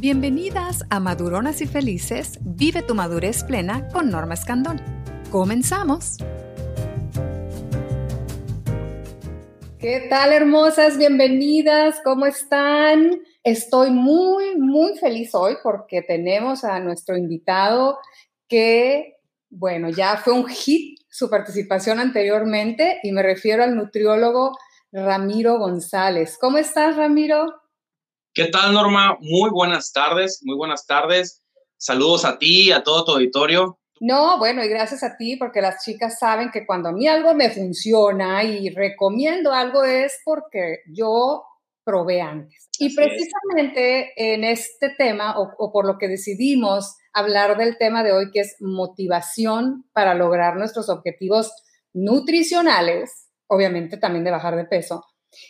Bienvenidas a Maduronas y Felices, vive tu madurez plena con Norma Escandón. Comenzamos. ¿Qué tal, hermosas? Bienvenidas, ¿cómo están? Estoy muy, muy feliz hoy porque tenemos a nuestro invitado que, bueno, ya fue un hit su participación anteriormente y me refiero al nutriólogo Ramiro González. ¿Cómo estás, Ramiro? ¿Qué tal, Norma? Muy buenas tardes, muy buenas tardes. Saludos a ti, a todo tu auditorio. No, bueno, y gracias a ti, porque las chicas saben que cuando a mí algo me funciona y recomiendo algo es porque yo probé antes. y precisamente en este tema, o, por lo que decidimos hablar del tema de hoy, que es motivación para lograr nuestros objetivos nutricionales, obviamente también de bajar de peso,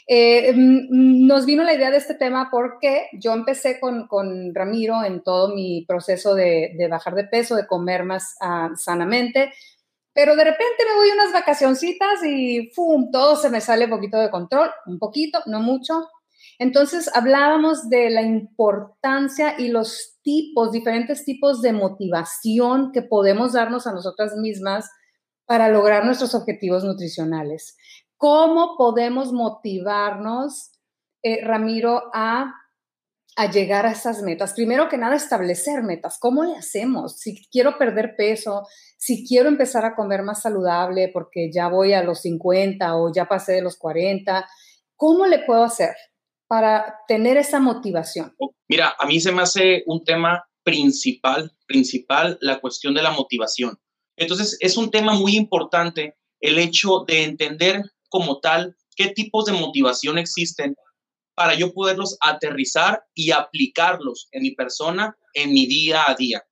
eh, mm, nos vino la idea de este tema porque yo empecé con, Ramiro en todo mi proceso de, bajar de peso, de comer más ah, sanamente, pero de repente me voy unas vacacioncitas y ¡fum! todo se me sale un poquito de control, un poquito, no mucho. Entonces hablábamos de la importancia y los tipos, diferentes tipos de motivación que podemos darnos a nosotras mismas para lograr nuestros objetivos nutricionales. ¿Cómo podemos motivarnos, eh, Ramiro, a, a llegar a esas metas? Primero que nada, establecer metas. ¿Cómo le hacemos? Si quiero perder peso, si quiero empezar a comer más saludable porque ya voy a los 50 o ya pasé de los 40, ¿cómo le puedo hacer para tener esa motivación? Mira, a mí se me hace un tema principal, principal, la cuestión de la motivación. Entonces, es un tema muy importante el hecho de entender como tal, qué tipos de motivación existen para yo poderlos aterrizar y aplicarlos en mi persona, en mi día a día.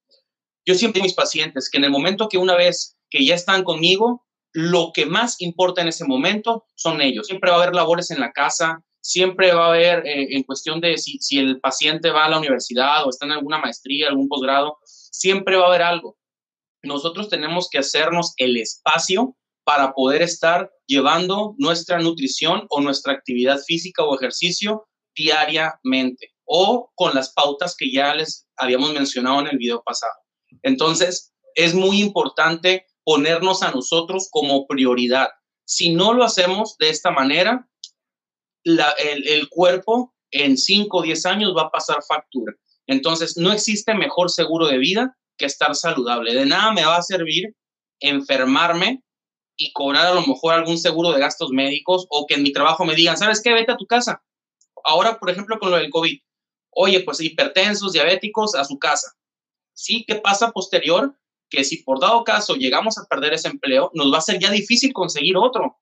Yo siempre digo a mis pacientes que en el momento que una vez que ya están conmigo, lo que más importa en ese momento son ellos. Siempre va a haber labores en la casa, siempre va a haber eh, en cuestión de si, si el paciente va a la universidad o está en alguna maestría, algún posgrado, siempre va a haber algo. Nosotros tenemos que hacernos el espacio para poder estar llevando nuestra nutrición o nuestra actividad física o ejercicio diariamente o con las pautas que ya les habíamos mencionado en el video pasado. Entonces, es muy importante ponernos a nosotros como prioridad. Si no lo hacemos de esta manera, el, el cuerpo en 5 o 10 años va a pasar factura. Entonces, no existe mejor seguro de vida que estar saludable. De nada me va a servir enfermarme y cobrar a lo mejor algún seguro de gastos médicos o que en mi trabajo me digan, ¿sabes qué? Vete a tu casa. Ahora, por ejemplo, con lo del COVID. Oye, pues hipertensos, diabéticos, a su casa. Sí, ¿qué pasa posterior? Que si por dado caso llegamos a perder ese empleo, nos va a ser ya difícil conseguir otro.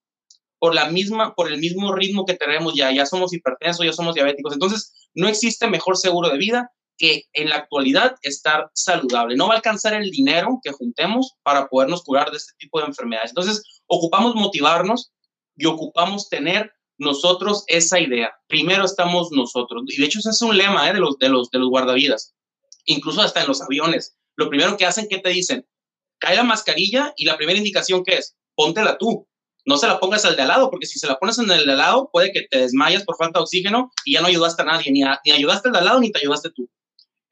Por, la misma, por el mismo ritmo que tenemos ya, ya somos hipertensos, ya somos diabéticos. Entonces, no existe mejor seguro de vida que en la actualidad estar saludable. No va a alcanzar el dinero que juntemos para podernos curar de este tipo de enfermedades. Entonces, ocupamos motivarnos y ocupamos tener nosotros esa idea. Primero estamos nosotros. Y de hecho, ese es un lema ¿eh? de, los, de, los, de los guardavidas. Incluso hasta en los aviones. Lo primero que hacen, ¿qué te dicen? Cae la mascarilla y la primera indicación que es, póntela tú. No se la pongas al de al lado, porque si se la pones en el de al lado, puede que te desmayas por falta de oxígeno y ya no ayudaste a nadie, ni, ni ayudaste al de al lado ni te ayudaste tú.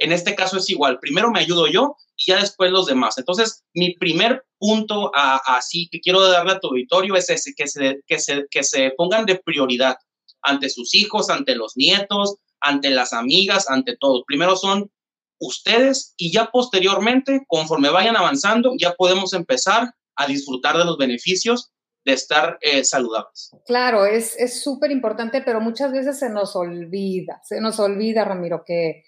En este caso es igual, primero me ayudo yo y ya después los demás. Entonces, mi primer punto así que quiero darle a tu auditorio es ese, que se, que, se, que se pongan de prioridad ante sus hijos, ante los nietos, ante las amigas, ante todos. Primero son ustedes y ya posteriormente, conforme vayan avanzando, ya podemos empezar a disfrutar de los beneficios de estar eh, saludables. Claro, es súper importante, pero muchas veces se nos olvida, se nos olvida, Ramiro, que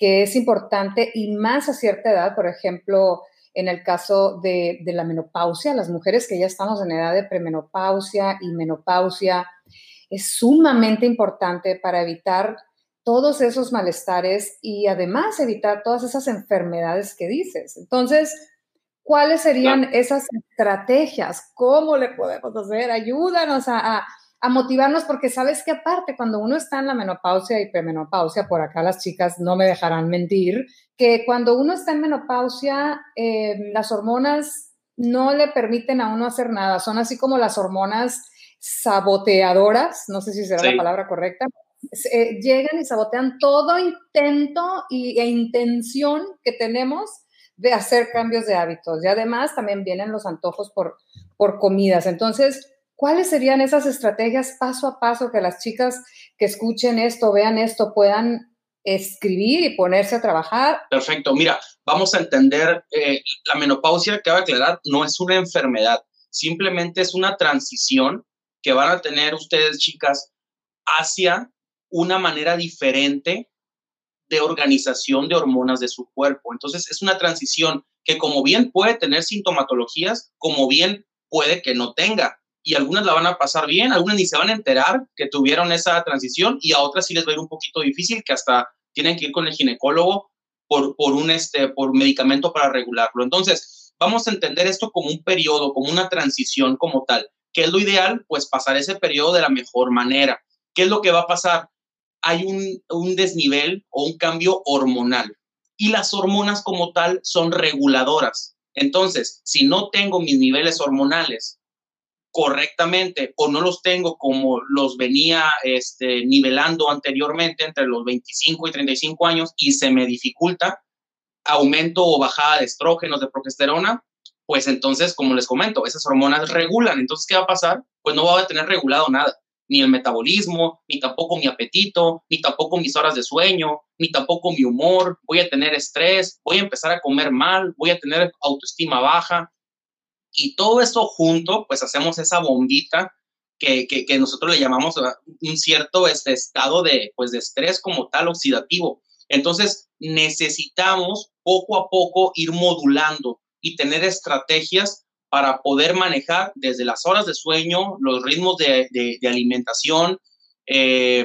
que es importante y más a cierta edad, por ejemplo, en el caso de, la menopausia, las mujeres que ya estamos en edad de premenopausia y menopausia, es sumamente importante para evitar todos esos malestares y además evitar todas esas enfermedades que dices. Entonces, ¿cuáles serían esas estrategias? ¿Cómo le podemos hacer? Ayúdanos a, a motivarnos porque sabes que aparte cuando uno está en la menopausia y premenopausia, por acá las chicas no me dejarán mentir, que cuando uno está en menopausia, eh, las hormonas no le permiten a uno hacer nada, son así como las hormonas saboteadoras, no sé si será la palabra correcta, eh, llegan y sabotean todo intento y, e intención que tenemos de hacer cambios de hábitos. Y además también vienen los antojos por, por comidas. Entonces, ¿cuáles serían esas estrategias paso a paso que las chicas que escuchen esto, vean esto, puedan escribir y ponerse a trabajar? Perfecto. Mira, vamos a entender, eh, la menopausia, a aclarar, no es una enfermedad, simplemente es una transición que van a tener ustedes, chicas, hacia una manera diferente de organización de hormonas de su cuerpo. Entonces, es una transición que como bien puede tener sintomatologías, como bien puede que no tenga. Y algunas la van a pasar bien, algunas ni se van a enterar que tuvieron esa transición y a otras sí les va a ir un poquito difícil, que hasta tienen que ir con el ginecólogo por, por un este, por medicamento para regularlo. Entonces, vamos a entender esto como un periodo, como una transición como tal. ¿Qué es lo ideal? Pues pasar ese periodo de la mejor manera. ¿Qué es lo que va a pasar? hay un, desnivel o un cambio hormonal. Y las hormonas como tal son reguladoras. Entonces, si no tengo mis niveles hormonales correctamente o no los tengo como los venía este, nivelando anteriormente entre los 25 y 35 años y se me dificulta aumento o bajada de estrógenos, de progesterona, pues entonces, como les comento, esas hormonas regulan. Entonces, ¿qué va a pasar? Pues no va a tener regulado nada ni el metabolismo, ni tampoco mi apetito, ni tampoco mis horas de sueño, ni tampoco mi humor, voy a tener estrés, voy a empezar a comer mal, voy a tener autoestima baja. Y todo esto junto, pues hacemos esa bombita que, que, nosotros le llamamos un cierto este estado de, pues, de estrés como tal oxidativo. Entonces, necesitamos poco a poco ir modulando y tener estrategias para poder manejar desde las horas de sueño, los ritmos de, alimentación, eh,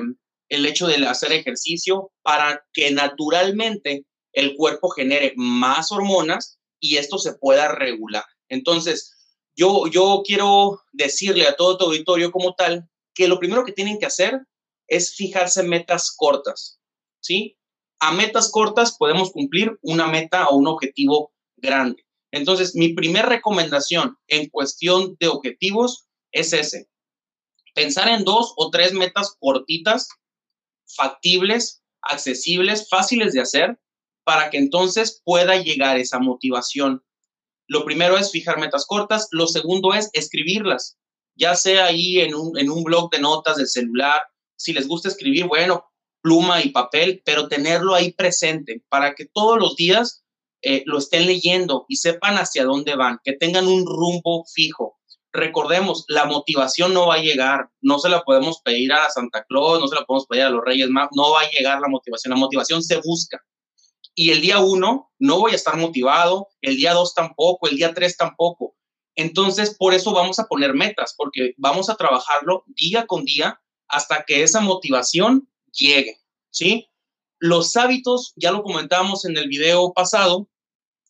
el hecho de hacer ejercicio, para que naturalmente el cuerpo genere más hormonas y esto se pueda regular. Entonces, yo, yo quiero decirle a todo tu auditorio como tal que lo primero que tienen que hacer es fijarse metas cortas, ¿sí? A metas cortas podemos cumplir una meta o un objetivo grande. Entonces, mi primera recomendación en cuestión de objetivos es ese. Pensar en dos o tres metas cortitas, factibles, accesibles, fáciles de hacer, para que entonces pueda llegar esa motivación. Lo primero es fijar metas cortas, lo segundo es escribirlas, ya sea ahí en un, en un blog de notas del celular, si les gusta escribir, bueno, pluma y papel, pero tenerlo ahí presente para que todos los días eh, lo estén leyendo y sepan hacia dónde van, que tengan un rumbo fijo. Recordemos, la motivación no va a llegar, no se la podemos pedir a Santa Claus, no se la podemos pedir a los Reyes Magos, no va a llegar la motivación, la motivación se busca. Y el día uno no voy a estar motivado, el día dos tampoco, el día tres tampoco. Entonces, por eso vamos a poner metas, porque vamos a trabajarlo día con día hasta que esa motivación llegue, ¿sí? Los hábitos, ya lo comentábamos en el video pasado,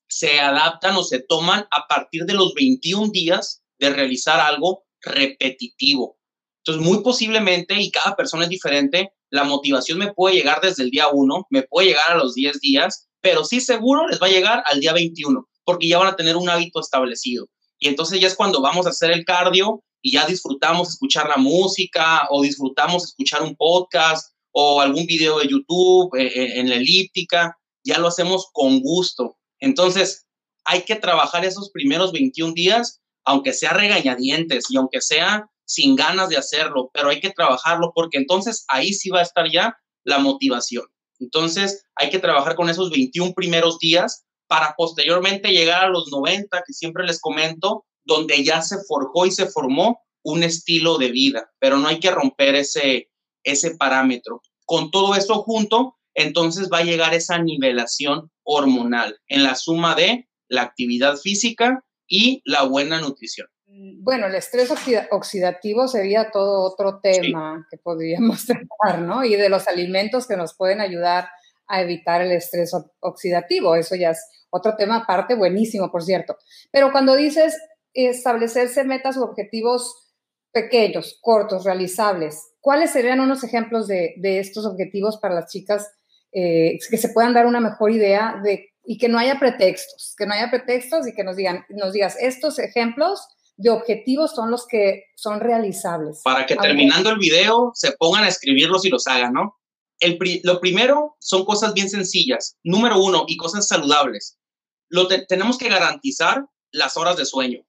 se adaptan o se toman a partir de los 21 días de realizar algo repetitivo. Entonces, muy posiblemente, y cada persona es diferente, la motivación me puede llegar desde el día 1, me puede llegar a los 10 días, pero sí seguro les va a llegar al día 21, porque ya van a tener un hábito establecido. Y entonces ya es cuando vamos a hacer el cardio y ya disfrutamos escuchar la música o disfrutamos escuchar un podcast o algún video de YouTube eh, eh, en la elíptica, ya lo hacemos con gusto. Entonces, hay que trabajar esos primeros 21 días, aunque sea regañadientes y aunque sea sin ganas de hacerlo, pero hay que trabajarlo porque entonces ahí sí va a estar ya la motivación. Entonces, hay que trabajar con esos 21 primeros días para posteriormente llegar a los 90, que siempre les comento, donde ya se forjó y se formó un estilo de vida, pero no hay que romper ese, ese parámetro. Con todo esto junto, entonces va a llegar esa nivelación hormonal en la suma de la actividad física y la buena nutrición. Bueno, el estrés oxidativo sería todo otro tema que podríamos tratar, ¿no? Y de los alimentos que nos pueden ayudar a evitar el estrés oxidativo. Eso ya es otro tema aparte, buenísimo, por cierto. Pero cuando dices establecerse metas u objetivos pequeños, cortos, realizables. ¿Cuáles serían unos ejemplos de, estos objetivos para las chicas eh, que se puedan dar una mejor idea de y que no haya pretextos, que no haya pretextos y que nos digan, nos digas estos ejemplos de objetivos son los que son realizables. Para que terminando el video se pongan a escribirlos y los hagan, ¿no? El lo primero son cosas bien sencillas. Número uno, y cosas saludables. Lo tenemos que garantizar las horas de sueño.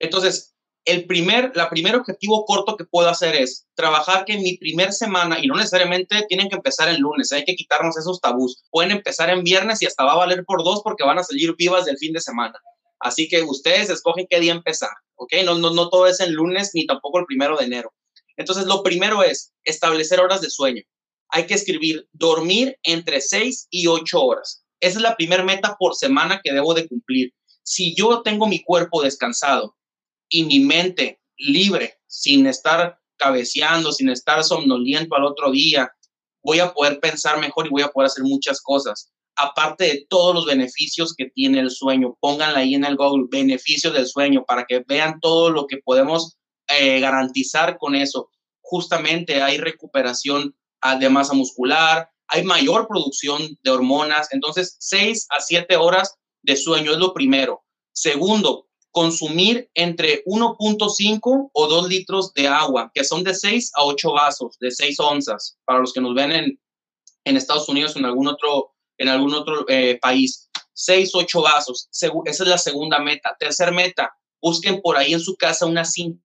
Entonces, el primer, la primer objetivo corto que puedo hacer es trabajar que en mi primer semana, y no necesariamente tienen que empezar el lunes, hay que quitarnos esos tabús. Pueden empezar en viernes y hasta va a valer por dos porque van a salir vivas del fin de semana. Así que ustedes escogen qué día empezar, ¿ok? No, no, no todo es el lunes ni tampoco el primero de enero. Entonces, lo primero es establecer horas de sueño. Hay que escribir dormir entre 6 y 8 horas. Esa es la primera meta por semana que debo de cumplir. Si yo tengo mi cuerpo descansado y mi mente libre, sin estar cabeceando, sin estar somnoliento al otro día, voy a poder pensar mejor y voy a poder hacer muchas cosas aparte de todos los beneficios que tiene el sueño. Pónganla ahí en el Google, beneficios del sueño, para que vean todo lo que podemos eh, garantizar con eso. Justamente hay recuperación ah, de masa muscular, hay mayor producción de hormonas. Entonces, 6 a 7 horas de sueño es lo primero. Segundo, consumir entre 1.5 o 2 litros de agua, que son de 6 a 8 vasos, de 6 onzas, para los que nos ven en, en Estados Unidos o en algún otro en algún otro eh, país. Seis, ocho vasos. esa es la segunda meta. Tercer meta, busquen por ahí en su casa una cinta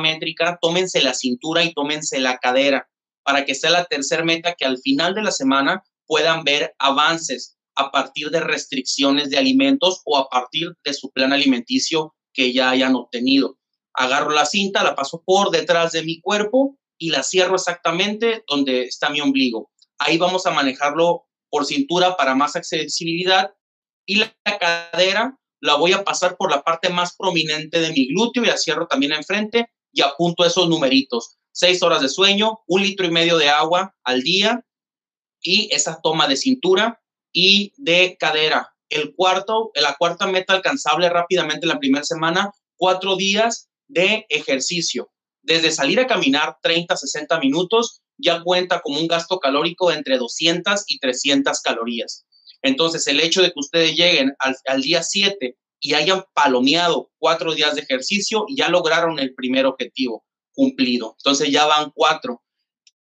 métrica, tómense la cintura y tómense la cadera para que sea la tercera meta que al final de la semana puedan ver avances a partir de restricciones de alimentos o a partir de su plan alimenticio que ya hayan obtenido. Agarro la cinta, la paso por detrás de mi cuerpo y la cierro exactamente donde está mi ombligo. Ahí vamos a manejarlo por cintura para más accesibilidad y la cadera la voy a pasar por la parte más prominente de mi glúteo y la cierro también enfrente y apunto esos numeritos. Seis horas de sueño, un litro y medio de agua al día y esa toma de cintura y de cadera. El cuarto, la cuarta meta alcanzable rápidamente la primera semana, cuatro días de ejercicio. Desde salir a caminar 30, 60 minutos ya cuenta como un gasto calórico de entre 200 y 300 calorías. Entonces, el hecho de que ustedes lleguen al, día 7 y hayan palomeado cuatro días de ejercicio, ya lograron el primer objetivo cumplido. Entonces, ya van cuatro.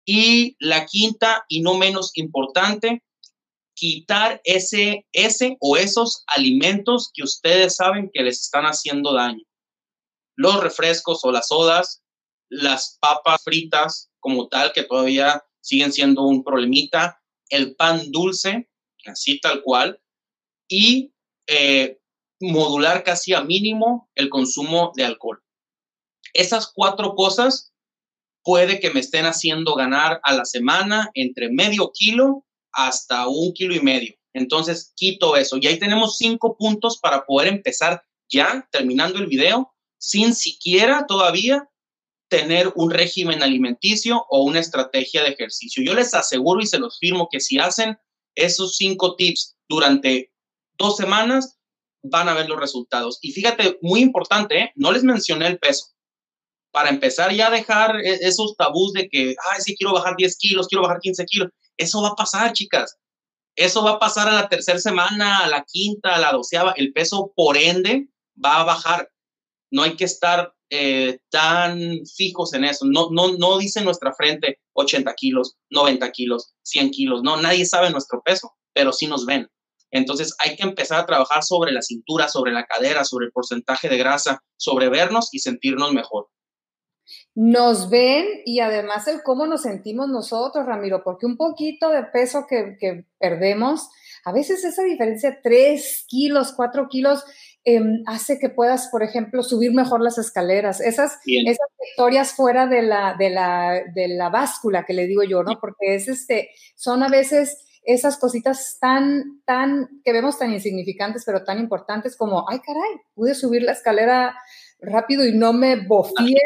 Y la quinta y no menos importante, quitar ese, ese o esos alimentos que ustedes saben que les están haciendo daño. Los refrescos o las sodas, las papas fritas, como tal, que todavía siguen siendo un problemita, el pan dulce, así tal cual, y eh, modular casi a mínimo el consumo de alcohol. Esas cuatro cosas puede que me estén haciendo ganar a la semana entre medio kilo hasta un kilo y medio. Entonces, quito eso. Y ahí tenemos cinco puntos para poder empezar ya, terminando el video, sin siquiera todavía tener un régimen alimenticio o una estrategia de ejercicio. Yo les aseguro y se los firmo que si hacen esos cinco tips durante dos semanas, van a ver los resultados. Y fíjate, muy importante, ¿eh? no les mencioné el peso. Para empezar ya a dejar e-, esos tabús de que, ay, sí, quiero bajar 10 kilos, quiero bajar 15 kilos. Eso va a pasar, chicas. Eso va a pasar a la tercera semana, a la quinta, a la doceava. El peso, por ende, va a bajar. No hay que estar eh, tan fijos en eso. No, no, no dice nuestra frente 80 kilos, 90 kilos, 100 kilos. No, nadie sabe nuestro peso, pero sí nos ven. Entonces hay que empezar a trabajar sobre la cintura, sobre la cadera, sobre el porcentaje de grasa, sobre vernos y sentirnos mejor. Nos ven y además el cómo nos sentimos nosotros, Ramiro, porque un poquito de peso que, perdemos, a veces esa diferencia de 3 kilos, 4 kilos, Em, hace que puedas, por ejemplo, subir mejor las escaleras. Esas, esas victorias fuera de la, de, la, de la báscula que le digo yo, ¿no? Porque es este, son a veces esas cositas tan, tan, que vemos tan insignificantes, pero tan importantes como, ay, caray, pude subir la escalera rápido y no me bofié.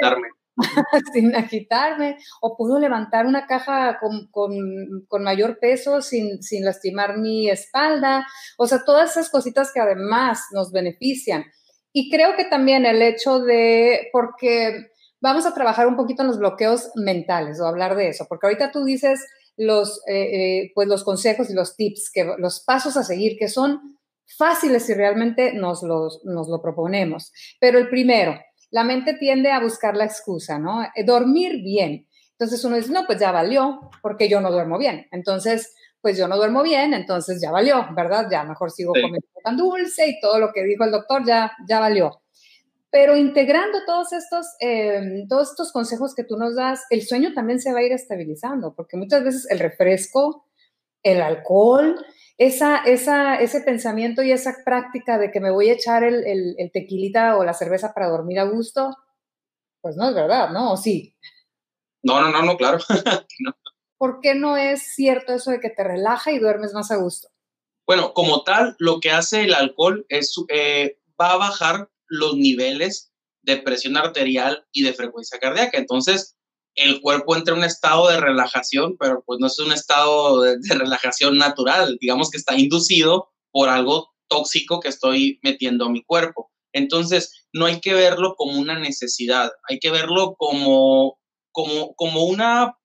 sin agitarme, o puedo levantar una caja con, mayor peso sin, sin, lastimar mi espalda, o sea, todas esas cositas que además nos benefician. Y creo que también el hecho de, porque vamos a trabajar un poquito en los bloqueos mentales o hablar de eso, porque ahorita tú dices los, eh, eh, pues los consejos y los tips, que, los pasos a seguir, que son fáciles si realmente nos, los, nos lo proponemos. Pero el primero, la mente tiende a buscar la excusa, ¿no? Eh, dormir bien. Entonces uno dice, no, pues ya valió, porque yo no duermo bien. Entonces, pues yo no duermo bien, entonces ya valió, ¿verdad? Ya mejor sigo comiendo tan dulce y todo lo que dijo el doctor ya, ya valió. Pero integrando todos estos, em, todos estos consejos que tú nos das, el sueño también se va a ir estabilizando, porque muchas veces el refresco, el alcohol, esa, esa, ese pensamiento y esa práctica de que me voy a echar el, el, tequilita o la cerveza para dormir a gusto, pues no es verdad, ¿no? ¿O sí? No, no, no, no, claro. no. ¿por qué no es cierto eso de que te relaja y duermes más a gusto? Bueno, como tal, lo que hace el alcohol es, eh, va a bajar los niveles de presión arterial y de frecuencia cardíaca. Entonces, el cuerpo entra en un estado de relajación, pero pues no es un estado de, relajación natural, digamos que está inducido por algo tóxico que estoy metiendo a mi cuerpo. Entonces, no hay que verlo como una necesidad, hay que verlo como, como, como una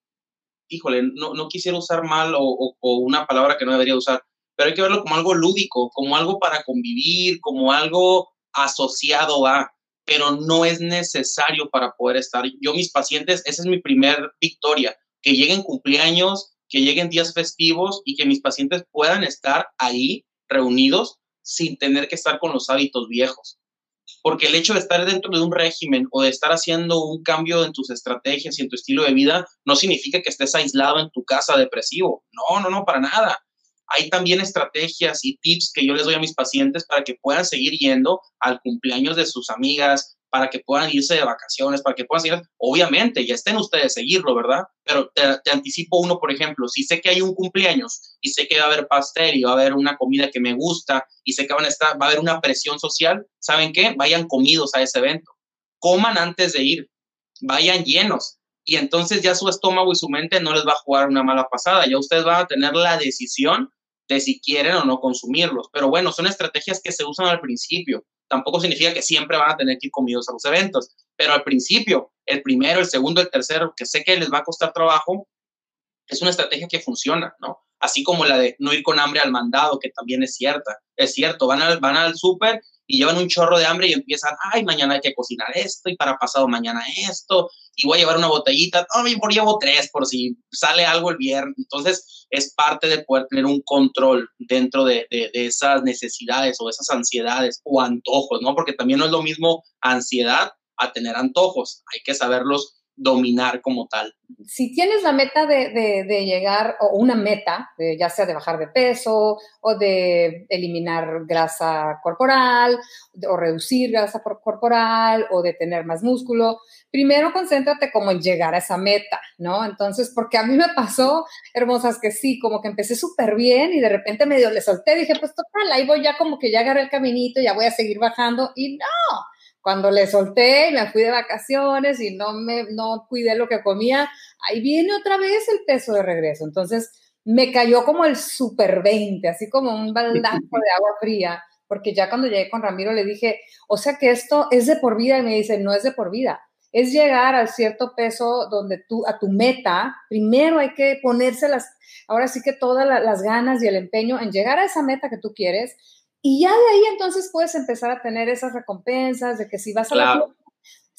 híjole, no, no quisiera usar mal o, una palabra que no debería usar, pero hay que verlo como algo lúdico, como algo para convivir, como algo asociado a, pero no es necesario para poder estar. Yo, mis pacientes, esa es mi primer victoria, que lleguen cumpleaños, que lleguen días festivos y que mis pacientes puedan estar ahí reunidos sin tener que estar con los hábitos viejos porque el hecho de estar dentro de un régimen o de estar haciendo un cambio en tus estrategias y en tu estilo de vida no significa que estés aislado en tu casa depresivo. No, no, no, para nada. Hay también estrategias y tips que yo les doy a mis pacientes para que puedan seguir yendo al cumpleaños de sus amigas, para que puedan irse de vacaciones, para que puedan seguir, obviamente, ya estén ustedes seguirlo, ¿verdad? Pero te, anticipo uno, por ejemplo, si sé que hay un cumpleaños y sé que va a haber pastel y va a haber una comida que me gusta y sé que van a estar, va a haber una presión social, ¿saben qué? Vayan comidos a ese evento, coman antes de ir, vayan llenos. Y entonces ya su estómago y su mente no les va a jugar una mala pasada, ya ustedes van a tener la decisión de si quieren o no consumirlos. Pero bueno, son estrategias que se usan al principio tampoco significa que siempre van a tener que ir comidos a los eventos, pero al principio, el primero, el segundo, el tercero, que sé que les va a costar trabajo, es una estrategia que funciona, ¿no? Así como la de no ir con hambre al mandado, que también es cierta. Es cierto, van al, van al súper y llevan un chorro de hambre y empiezan, ay, mañana hay que cocinar esto y para pasado mañana esto y voy a llevar una botellita, no, por llevo tres por si sale algo el viernes. Entonces, es parte de poder tener un control dentro de, de, de esas necesidades o esas ansiedades o antojos, ¿no? Porque también no es lo mismo ansiedad a tener antojos. Hay que saberlos dominar como tal. Si tienes la meta de, llegar, o una meta, ya sea de bajar de peso o de eliminar grasa corporal o reducir grasa corporal o de tener más músculo, primero concéntrate como en llegar a esa meta, ¿no? Entonces, porque a mí me pasó, hermosas, que sí, como que empecé súper bien y de repente medio le solté, dije, pues total, ahí voy ya como que ya agarré el caminito, ya voy a seguir bajando y no cuando le solté y me fui de vacaciones y no me no cuidé lo que comía, ahí viene otra vez el peso de regreso. Entonces me cayó como el super 20, así como un baldazo de agua fría, porque ya cuando llegué con Ramiro le dije, o sea que esto es de por vida y me dice, no es de por vida. Es llegar al cierto peso donde tú, a tu meta, primero hay que ponerse las, ahora sí que todas las ganas y el empeño en llegar a esa meta que tú quieres, y ya de ahí entonces puedes empezar a tener esas recompensas de que si vas a la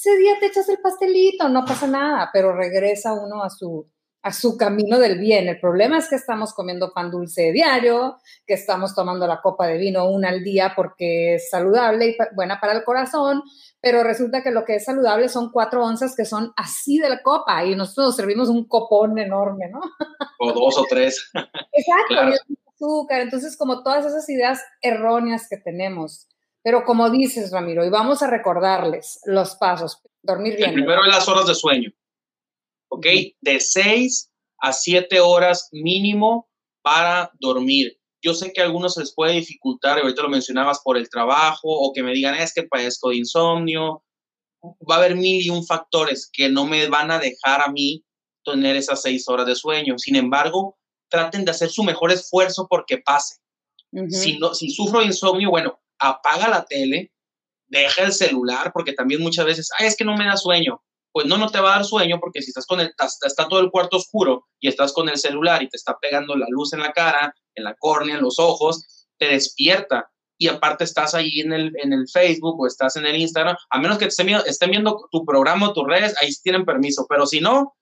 ese día te echas el pastelito, no pasa nada, pero regresa uno a su, a su camino del bien. El problema es que estamos comiendo pan dulce diario, que estamos tomando la copa de vino una al día porque es saludable y buena para el corazón, pero resulta que lo que es saludable son cuatro onzas que son así de la copa y nosotros nos servimos un copón enorme, ¿no? O dos o tres. Exacto azúcar, entonces como todas esas ideas erróneas que tenemos. Pero como dices, Ramiro, y vamos a recordarles los pasos, dormir bien. El primero es las horas de sueño, ¿ok? De 6 a 7 horas mínimo para dormir. Yo sé que a algunos les puede dificultar, ahorita lo mencionabas por el trabajo, o que me digan, es que padezco de insomnio. Va a haber mil y un factores que no me van a dejar a mí tener esas 6 horas de sueño. Sin embargo, traten de hacer su mejor esfuerzo porque pase. si, no, si sufro insomnio, bueno, apaga la tele, deja el celular, porque también muchas veces, ay, es que no me da sueño. Pues no, no te va a dar sueño porque si estás con el, está, todo el cuarto oscuro y estás con el celular y te está pegando la luz en la cara, en la córnea, en los ojos, te despierta y aparte estás ahí en el, en el Facebook o estás en el Instagram, a menos que estén viendo, estén viendo tu programa o tus redes, ahí tienen permiso, pero si no,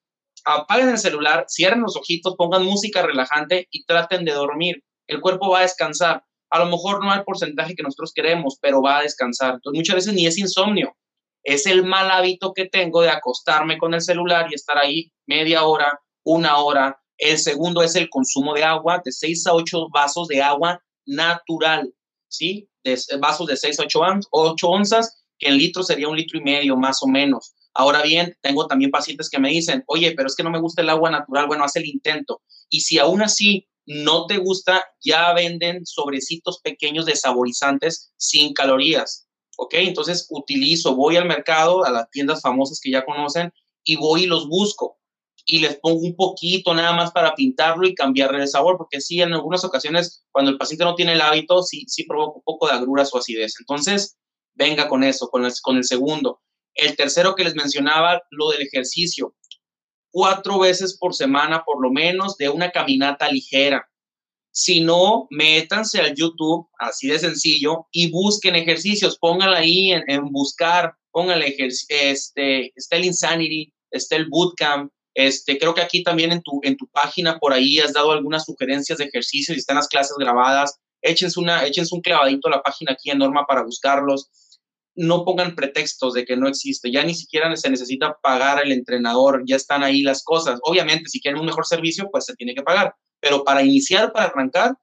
apaguen el celular, cierren los ojitos, pongan música relajante y traten de dormir. El cuerpo va a descansar. A lo mejor no hay porcentaje que nosotros queremos, pero va a descansar. Entonces, muchas veces ni es insomnio, es el mal hábito que tengo de acostarme con el celular y estar ahí media hora, una hora. El segundo es el consumo de agua, de 6 a 8 vasos de agua natural, ¿sí? De vasos de 6 a 8, 8 onzas, que en litros sería un litro y medio más o menos. Ahora bien, tengo también pacientes que me dicen, oye, pero es que no me gusta el agua natural. Bueno, haz el intento. Y si aún así no te gusta, ya venden sobrecitos pequeños de saborizantes sin calorías. ¿Ok? Entonces utilizo, voy al mercado, a las tiendas famosas que ya conocen, y voy y los busco. Y les pongo un poquito nada más para pintarlo y cambiarle el sabor, porque sí, en algunas ocasiones, cuando el paciente no tiene el hábito, sí, sí provoca un poco de agruras o acidez. Entonces, venga con eso, con el, con el segundo. El tercero que les mencionaba, lo del ejercicio. Cuatro veces por semana, por lo menos, de una caminata ligera. Si no, métanse al YouTube, así de sencillo, y busquen ejercicios. Pónganla ahí en, buscar, pónganle este, está el Insanity, está el Bootcamp. Este, creo que aquí también en tu, en tu página por ahí has dado algunas sugerencias de ejercicios y están las clases grabadas. Échense, una, échense un clavadito a la página aquí en Norma para buscarlos no pongan pretextos de que no existe, ya ni siquiera se necesita pagar al entrenador, ya están ahí las cosas. Obviamente, si quieren un mejor servicio, pues se tiene que pagar, pero para iniciar, para arrancar,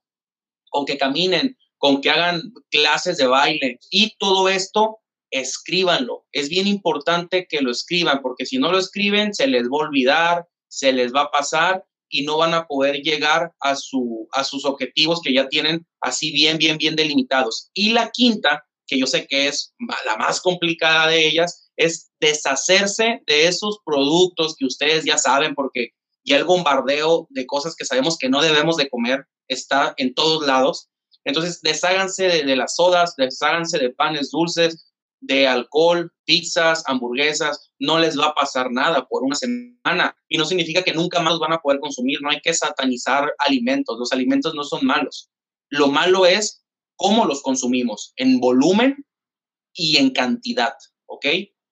con que caminen, con que hagan clases de baile y todo esto, escríbanlo. Es bien importante que lo escriban, porque si no lo escriben, se les va a olvidar, se les va a pasar y no van a poder llegar a, su, a sus objetivos que ya tienen así bien, bien, bien delimitados. Y la quinta, que yo sé que es la más complicada de ellas, es deshacerse de esos productos que ustedes ya saben, porque ya el bombardeo de cosas que sabemos que no debemos de comer está en todos lados. Entonces, desháganse de, las sodas, desháganse de panes dulces, de alcohol, pizzas, hamburguesas, no les va a pasar nada por una semana y no significa que nunca más van a poder consumir, no hay que satanizar alimentos, los alimentos no son malos. Lo malo es cómo los consumimos, en volumen y en cantidad, ¿ok?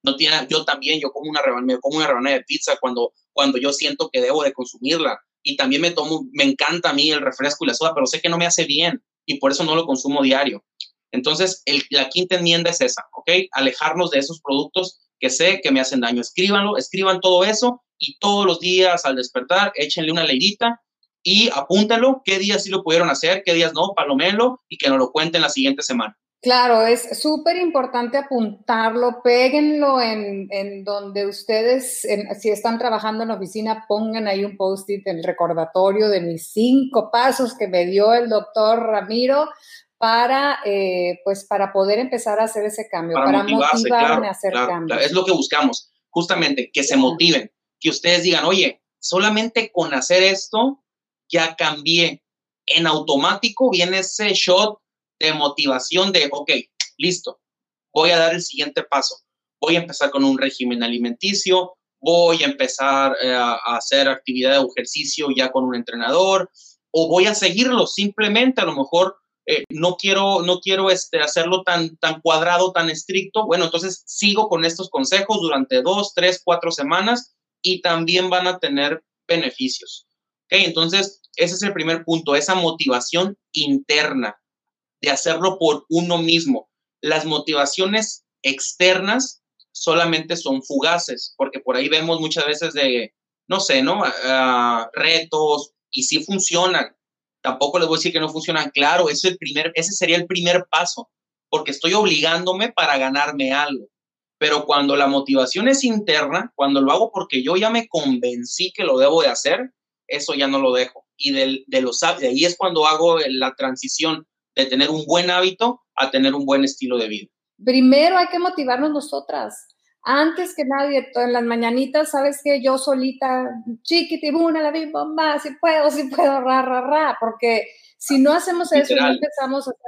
No tiene, yo también, yo como una rebanada, como una rebanada de pizza cuando, cuando yo siento que debo de consumirla. Y también me tomo, me encanta a mí el refresco y la soda, pero sé que no me hace bien y por eso no lo consumo diario. Entonces, la quinta enmienda es esa, ¿ok? Alejarnos de esos productos que sé que me hacen daño. Escríbanlo, escriban todo eso y todos los días al despertar, échenle una leidita y apúntalo, qué días sí lo pudieron hacer, qué días no, palomelo y que nos lo cuenten la siguiente semana. Claro, es súper importante apuntarlo, péguenlo en, en donde ustedes, si están trabajando en la oficina, pongan ahí un post-it, el recordatorio de mis cinco pasos que me dio el doctor Ramiro para, eh, pues, para poder empezar a hacer ese cambio, para, motivarme a hacer cambios. es lo que buscamos, justamente, que se motiven, que ustedes digan, oye, solamente con hacer esto ya cambié. En automático viene ese shot de motivación de, ok, listo, voy a dar el siguiente paso. Voy a empezar con un régimen alimenticio, voy a empezar eh, a hacer actividad de ejercicio ya con un entrenador, o voy a seguirlo simplemente, a lo mejor eh, no quiero, no quiero este, hacerlo tan, tan cuadrado, tan estricto. Bueno, entonces sigo con estos consejos durante dos, tres, cuatro semanas y también van a tener beneficios. Entonces, ese es el primer punto, esa motivación interna de hacerlo por uno mismo. Las motivaciones externas solamente son fugaces, porque por ahí vemos muchas veces de, no sé, ¿no? Ah, retos y sí funcionan. Tampoco les voy a decir que no funcionan. Claro, ese, el primer, ese sería el primer paso, porque estoy obligándome para ganarme algo. Pero cuando la motivación es interna, cuando lo hago porque yo ya me convencí que lo debo de hacer, eso ya no lo dejo. Y de, de los de ahí es cuando hago la transición de tener un buen hábito a tener un buen estilo de vida. Primero hay que motivarnos nosotras. Antes que nadie, en las mañanitas, sabes que yo solita, chiquitibuna, la vi bomba, si puedo, si puedo, ra, ra, ra, porque si no hacemos eso, no empezamos a ser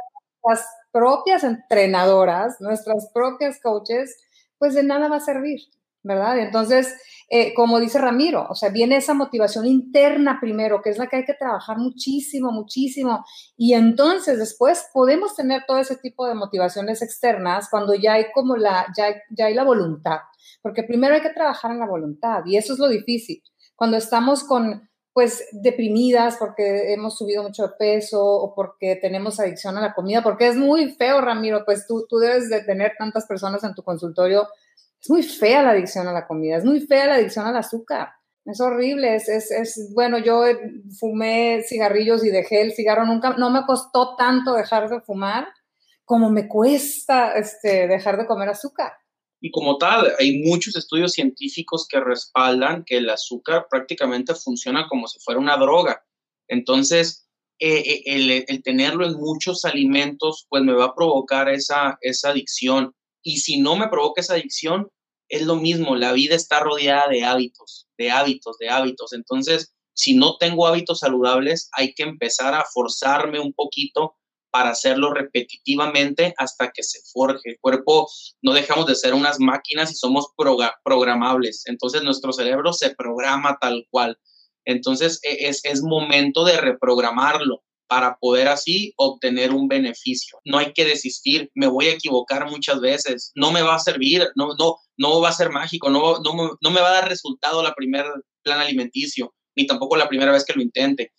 las propias entrenadoras, nuestras propias coaches, pues de nada va a servir. ¿verdad? Entonces, eh, como dice Ramiro, o sea, viene esa motivación interna primero, que es la que hay que trabajar muchísimo, muchísimo. Y entonces después podemos tener todo ese tipo de motivaciones externas cuando ya hay como la, ya, ya hay la voluntad. Porque primero hay que trabajar en la voluntad y eso es lo difícil. Cuando estamos con, pues, deprimidas porque hemos subido mucho de peso o porque tenemos adicción a la comida, porque es muy feo, Ramiro, pues tú, tú debes de tener tantas personas en tu consultorio es muy fea la adicción a la comida, es muy fea la adicción al azúcar. Es horrible, es, es, es, bueno, yo fumé cigarrillos y dejé el cigarro, nunca, no me costó tanto dejar de fumar como me cuesta este, dejar de comer azúcar. Y como tal, hay muchos estudios científicos que respaldan que el azúcar prácticamente funciona como si fuera una droga. Entonces, eh, eh, el, el, tenerlo en muchos alimentos, pues me va a provocar esa, esa adicción. Y si no me provoca esa adicción, es lo mismo, la vida está rodeada de hábitos, de hábitos, de hábitos. Entonces, si no tengo hábitos saludables, hay que empezar a forzarme un poquito para hacerlo repetitivamente hasta que se forje. El cuerpo no dejamos de ser unas máquinas y somos programables. Entonces nuestro cerebro se programa tal cual. Entonces e-, es, es momento de reprogramarlo para poder así obtener un beneficio. No hay que desistir, me voy a equivocar muchas veces, no me va a servir, no, no, no va a ser mágico, no, no, no me va a dar resultado la primer plan alimenticio, ni tampoco la primera vez que lo intente.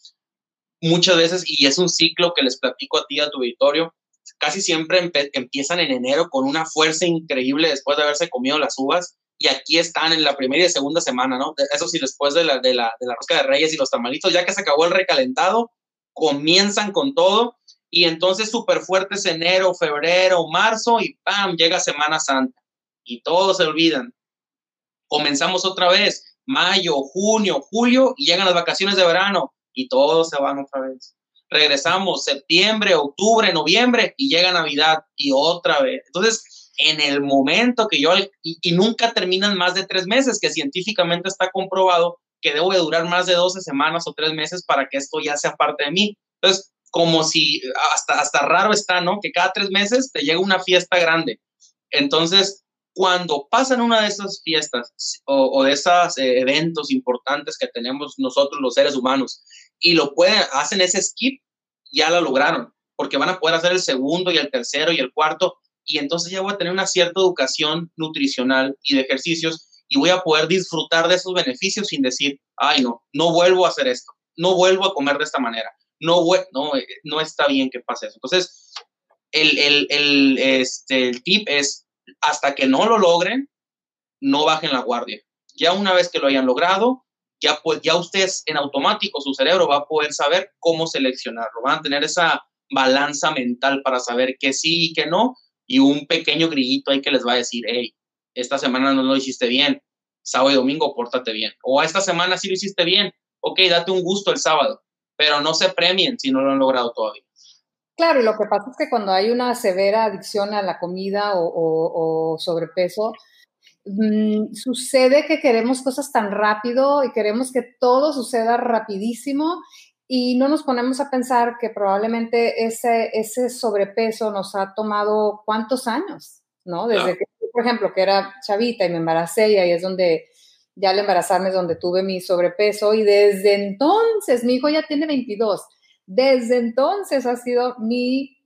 Muchas veces, y es un ciclo que les platico a ti, a tu auditorio, casi siempre empiezan en enero con una fuerza increíble después de haberse comido las uvas y aquí están en la primera y segunda semana, ¿no? Eso sí, después de la, de la, de la rosca de reyes y los tamalitos, ya que se acabó el recalentado, comienzan con todo y entonces súper fuertes enero, febrero, marzo y ¡pam! llega Semana Santa y todos se olvidan. Comenzamos otra vez, mayo, junio, julio y llegan las vacaciones de verano y todos se van otra vez. Regresamos septiembre, octubre, noviembre y llega Navidad y otra vez. Entonces, en el momento que yo, y, y nunca terminan más de tres meses, que científicamente está comprobado que debo de durar más de 12 semanas o tres meses para que esto ya sea parte de mí. Entonces, como si hasta, hasta raro está, ¿no? Que cada tres meses te llega una fiesta grande. Entonces, cuando pasan una de esas fiestas o, de esos eh, eventos importantes que tenemos nosotros los seres humanos y lo pueden, hacen ese skip, ya lo lograron, porque van a poder hacer el segundo y el tercero y el cuarto, y entonces ya voy a tener una cierta educación nutricional y de ejercicios y voy a poder disfrutar de esos beneficios sin decir, ay, no, no vuelvo a hacer esto, no vuelvo a comer de esta manera, no, no, eh, no está bien que pase eso. Entonces, el, el, el, este, el tip es, hasta que no lo logren, no bajen la guardia. Ya una vez que lo hayan logrado, ya, pues, ya ustedes en automático, su cerebro va a poder saber cómo seleccionarlo, van a tener esa balanza mental para saber que sí y que no, y un pequeño grillito ahí que les va a decir, hey, esta semana no lo hiciste bien, sábado y domingo pórtate bien. O esta semana sí lo hiciste bien, ok, date un gusto el sábado, pero no se premien si no lo han logrado todavía. Claro, y lo que pasa es que cuando hay una severa adicción a la comida o, sobrepeso, mm, sucede que queremos cosas tan rápido y queremos que todo suceda rapidísimo y no nos ponemos a pensar que probablemente ese, ese sobrepeso nos ha tomado cuántos años, ¿no? Desde que por ejemplo, que era chavita y me embaracé y ahí es donde, ya al embarazarme es donde tuve mi sobrepeso y desde entonces, mi hijo ya tiene 22, desde entonces ha sido mi,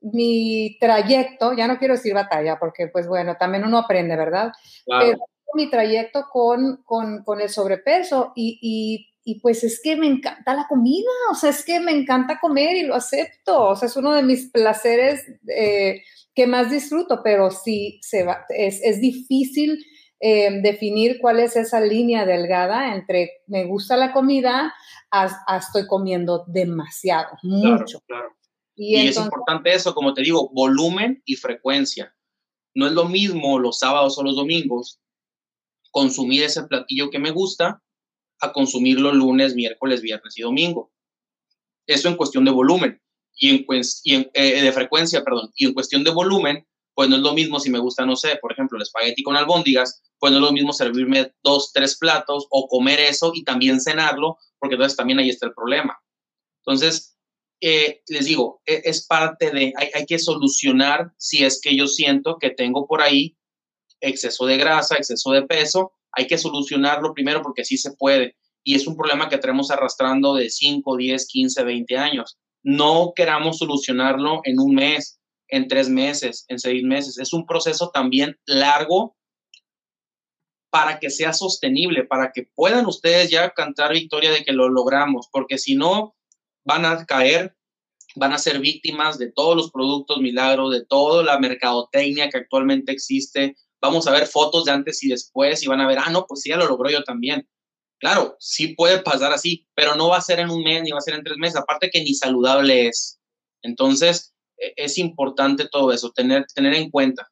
mi trayecto, ya no quiero decir batalla, porque pues bueno, también uno aprende, ¿verdad? Pero mi trayecto con, con, con el sobrepeso y, y, y, pues es que me encanta la comida, o sea, es que me encanta comer y lo acepto, o sea, es uno de mis placeres. Eh, que más disfruto, pero sí se va, es, es difícil eh, definir cuál es esa línea delgada entre me gusta la comida a, estoy comiendo demasiado, mucho. Claro, Y, es importante eso, como te digo, volumen y frecuencia. No es lo mismo los sábados o los domingos consumir ese platillo que me gusta a consumirlo lunes, miércoles, viernes y domingo. Eso en cuestión de volumen y en, eh, de frecuencia, perdón, y en cuestión de volumen, pues no es lo mismo si me gusta, no sé, por ejemplo, el espagueti con albóndigas, pues no es lo mismo servirme dos, tres platos o comer eso y también cenarlo, porque entonces también ahí está el problema. Entonces, eh, les digo, e, es parte de, hay, hay, que solucionar si es que yo siento que tengo por ahí exceso de grasa, exceso de peso, hay que solucionarlo primero porque sí se puede. Y es un problema que tenemos arrastrando de 5, 10, 15, 20 años. No queramos solucionarlo en un mes, en tres meses, en seis meses. Es un proceso también largo para que sea sostenible, para que puedan ustedes ya cantar victoria de que lo logramos, porque si no, van a caer, van a ser víctimas de todos los productos milagros, de toda la mercadotecnia que actualmente existe. Vamos a ver fotos de antes y después y van a ver, ah, no, pues sí, ya lo logró yo también. Claro, sí puede pasar así, pero no va a ser en un mes ni va a ser en tres meses, aparte que ni saludable es. Entonces, e, es importante todo eso, tener, tener en cuenta.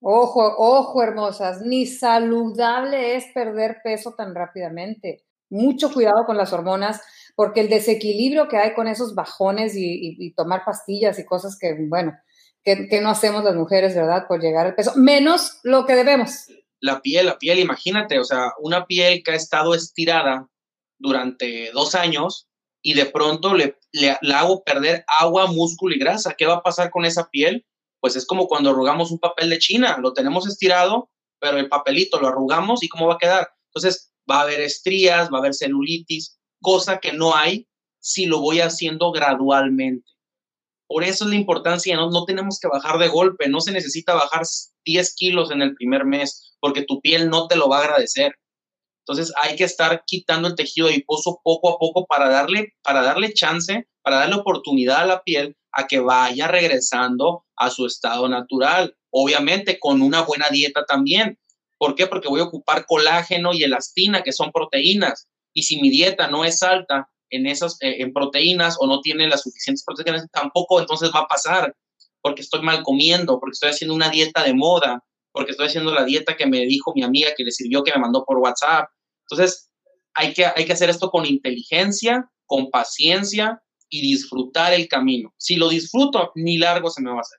Ojo, ojo, hermosas, ni saludable es perder peso tan rápidamente. Mucho cuidado con las hormonas, porque el desequilibrio que hay con esos bajones y, tomar pastillas y cosas que, bueno, que, que, no hacemos las mujeres, ¿verdad? Por llegar al peso, menos lo que debemos. La piel, la piel, imagínate, o sea, una piel que ha estado estirada durante dos años y de pronto le, le, hago perder agua, músculo y grasa. ¿Qué va a pasar con esa piel? Pues es como cuando arrugamos un papel de China, lo tenemos estirado, pero el papelito lo arrugamos y ¿cómo va a quedar? Entonces va a haber estrías, va a haber celulitis, cosa que no hay si lo voy haciendo gradualmente. Por eso es la importancia, no, no tenemos que bajar de golpe, no se necesita bajar 10 kilos en el primer mes, porque tu piel no te lo va a agradecer. Entonces hay que estar quitando el tejido adiposo poco a poco para darle, para darle chance, para darle oportunidad a la piel a que vaya regresando a su estado natural. Obviamente con una buena dieta también. ¿Por qué? Porque voy a ocupar colágeno y elastina, que son proteínas. Y si mi dieta no es alta en esas eh, en proteínas o no tiene las suficientes proteínas, tampoco entonces va a pasar porque estoy mal comiendo, porque estoy haciendo una dieta de moda, porque estoy haciendo la dieta que me dijo mi amiga que le sirvió, que me mandó por WhatsApp, entonces, hay que, hay que hacer esto con inteligencia, con paciencia y disfrutar el camino. Si lo disfruto, ni largo se me va a hacer.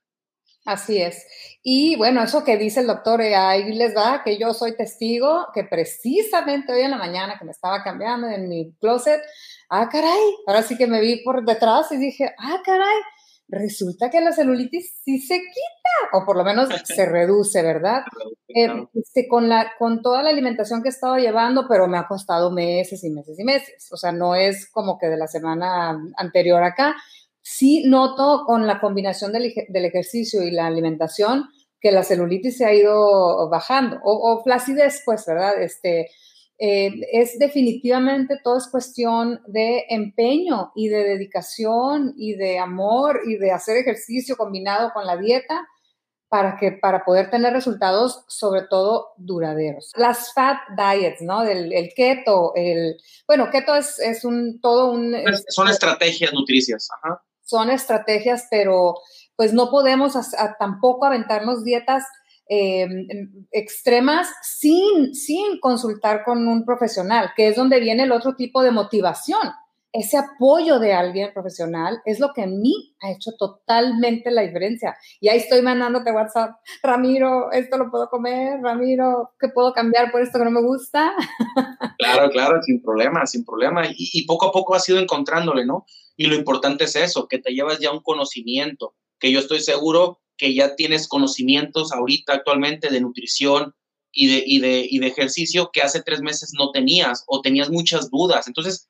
Así es. Y bueno, eso que dice el doctor, eh, ahí les va, que yo soy testigo, que precisamente hoy en la mañana que me estaba cambiando en mi closet, ah, caray, ahora sí que me vi por detrás y dije, ah, caray, resulta que la celulitis sí se quita, o por lo menos se reduce, ¿verdad? Eh, este, con, la, con toda la alimentación que he estado llevando, pero me ha costado meses y meses y meses. O sea, no es como que de la semana anterior acá. Sí noto con la combinación del, del ejercicio y la alimentación que la celulitis se ha ido bajando, o, o flacidez, pues, ¿verdad? Este, eh, es definitivamente todo es cuestión de empeño y de dedicación y de amor y de hacer ejercicio combinado con la dieta para que para poder tener resultados sobre todo duraderos. Las fat diets, ¿no? Del el keto, el bueno, keto es, es un todo un son estrategias nutricias, Son estrategias, pero pues no podemos tampoco aventarnos dietas Em, extremas sin, sin consultar con un profesional, que es donde viene el otro tipo de motivación. Ese apoyo de alguien profesional es lo que a mí ha hecho totalmente la diferencia. Y ahí estoy mandándote WhatsApp, Ramiro, esto lo puedo comer, Ramiro, ¿qué puedo cambiar por esto que no me gusta? Claro, claro, sin problema, sin problema. Y, y poco a poco has ido encontrándole, ¿no? Y lo importante es eso, que te llevas ya un conocimiento, que yo estoy seguro que ya tienes conocimientos ahorita actualmente de nutrición y de, y de, y de ejercicio que hace tres meses no tenías o tenías muchas dudas. Entonces,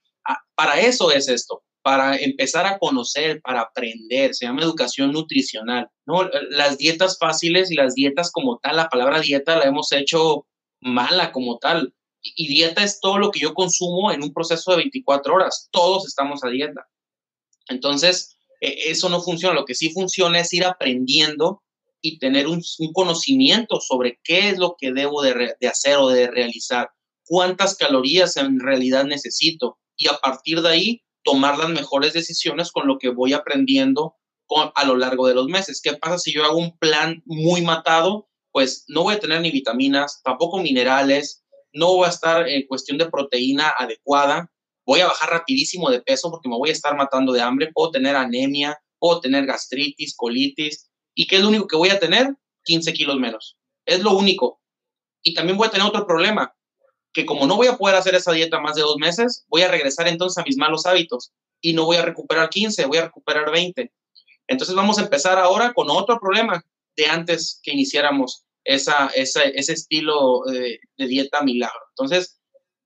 para eso es esto, para empezar a conocer, para aprender, se llama educación nutricional, ¿no? Las dietas fáciles y las dietas como tal, la palabra dieta la hemos hecho mala como tal. Y, dieta es todo lo que yo consumo en un proceso de 24 horas. Todos estamos a dieta. Entonces, eso no funciona. Lo que sí funciona es ir aprendiendo y tener un, conocimiento sobre qué es lo que debo de, hacer o de realizar, cuántas calorías en realidad necesito y a partir de ahí tomar las mejores decisiones con lo que voy aprendiendo a lo largo de los meses. ¿Qué pasa si yo hago un plan muy matado? Pues no voy a tener ni vitaminas, tampoco minerales, no voy a estar en cuestión de proteína adecuada, voy a bajar rapidísimo de peso porque me voy a estar matando de hambre, puedo tener anemia, puedo tener gastritis, colitis, ¿y qué es lo único que voy a tener? 15 kilos menos. Es lo único. Y también voy a tener otro problema, que como no voy a poder hacer esa dieta más de dos meses, voy a regresar entonces a mis malos hábitos y no voy a recuperar 15, voy a recuperar 20. Entonces vamos a empezar ahora con otro problema de antes que iniciáramos esa, ese estilo de, de, dieta milagro. Entonces,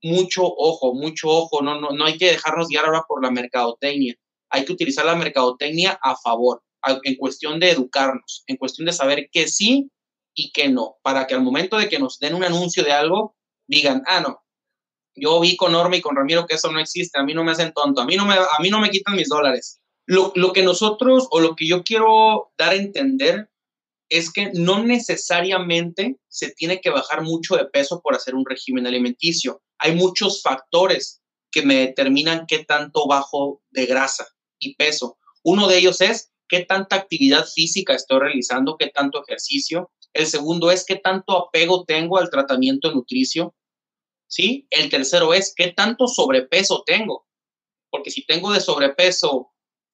mucho ojo, mucho ojo, no, no, no hay que dejarnos guiar ahora por la mercadotecnia, hay que utilizar la mercadotecnia a favor, en cuestión de educarnos, en cuestión de saber qué sí y qué no, para que al momento de que nos den un anuncio de algo, digan, ah, no, yo vi con Norma y con Ramiro que eso no existe, a mí no me hacen tonto, a mí no me, a mí no me quitan mis dólares. Lo, lo que nosotros o lo que yo quiero dar a entender es que no necesariamente se tiene que bajar mucho de peso por hacer un régimen alimenticio. Hay muchos factores que me determinan qué tanto bajo de grasa y peso. Uno de ellos es qué tanta actividad física estoy realizando, qué tanto ejercicio. El segundo es qué tanto apego tengo al tratamiento nutricio. ¿Sí? El tercero es qué tanto sobrepeso tengo. Porque si tengo de sobrepeso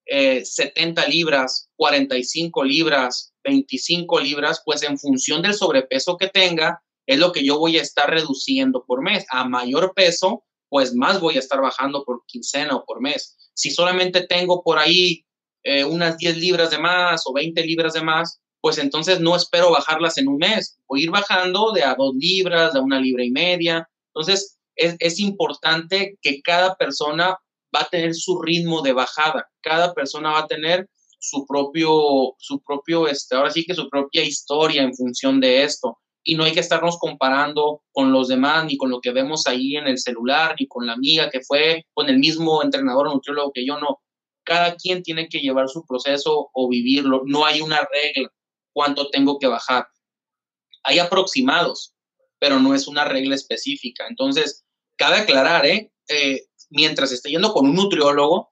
70 eh, libras, 45 libras, 25 libras, pues en función del sobrepeso que tenga, es lo que yo voy a estar reduciendo por mes. A mayor peso, pues más voy a estar bajando por quincena o por mes. Si solamente tengo por ahí eh, unas 10 libras de más o 20 libras de más, pues entonces no espero bajarlas en un mes. Voy a ir bajando de a 2 libras, de a una libra y media. Entonces, es, es importante que cada persona va a tener su ritmo de bajada. Cada persona va a tener su propio, su propio, este, ahora sí que su propia historia en función de esto. Y no hay que estarnos comparando con los demás, ni con lo que vemos ahí en el celular, ni con la amiga que fue, con el mismo entrenador nutriólogo que yo no. Cada quien tiene que llevar su proceso o vivirlo. No hay una regla cuánto tengo que bajar. Hay aproximados, pero no es una regla específica. Entonces, cabe aclarar, ¿eh? eh mientras esté yendo con un nutriólogo,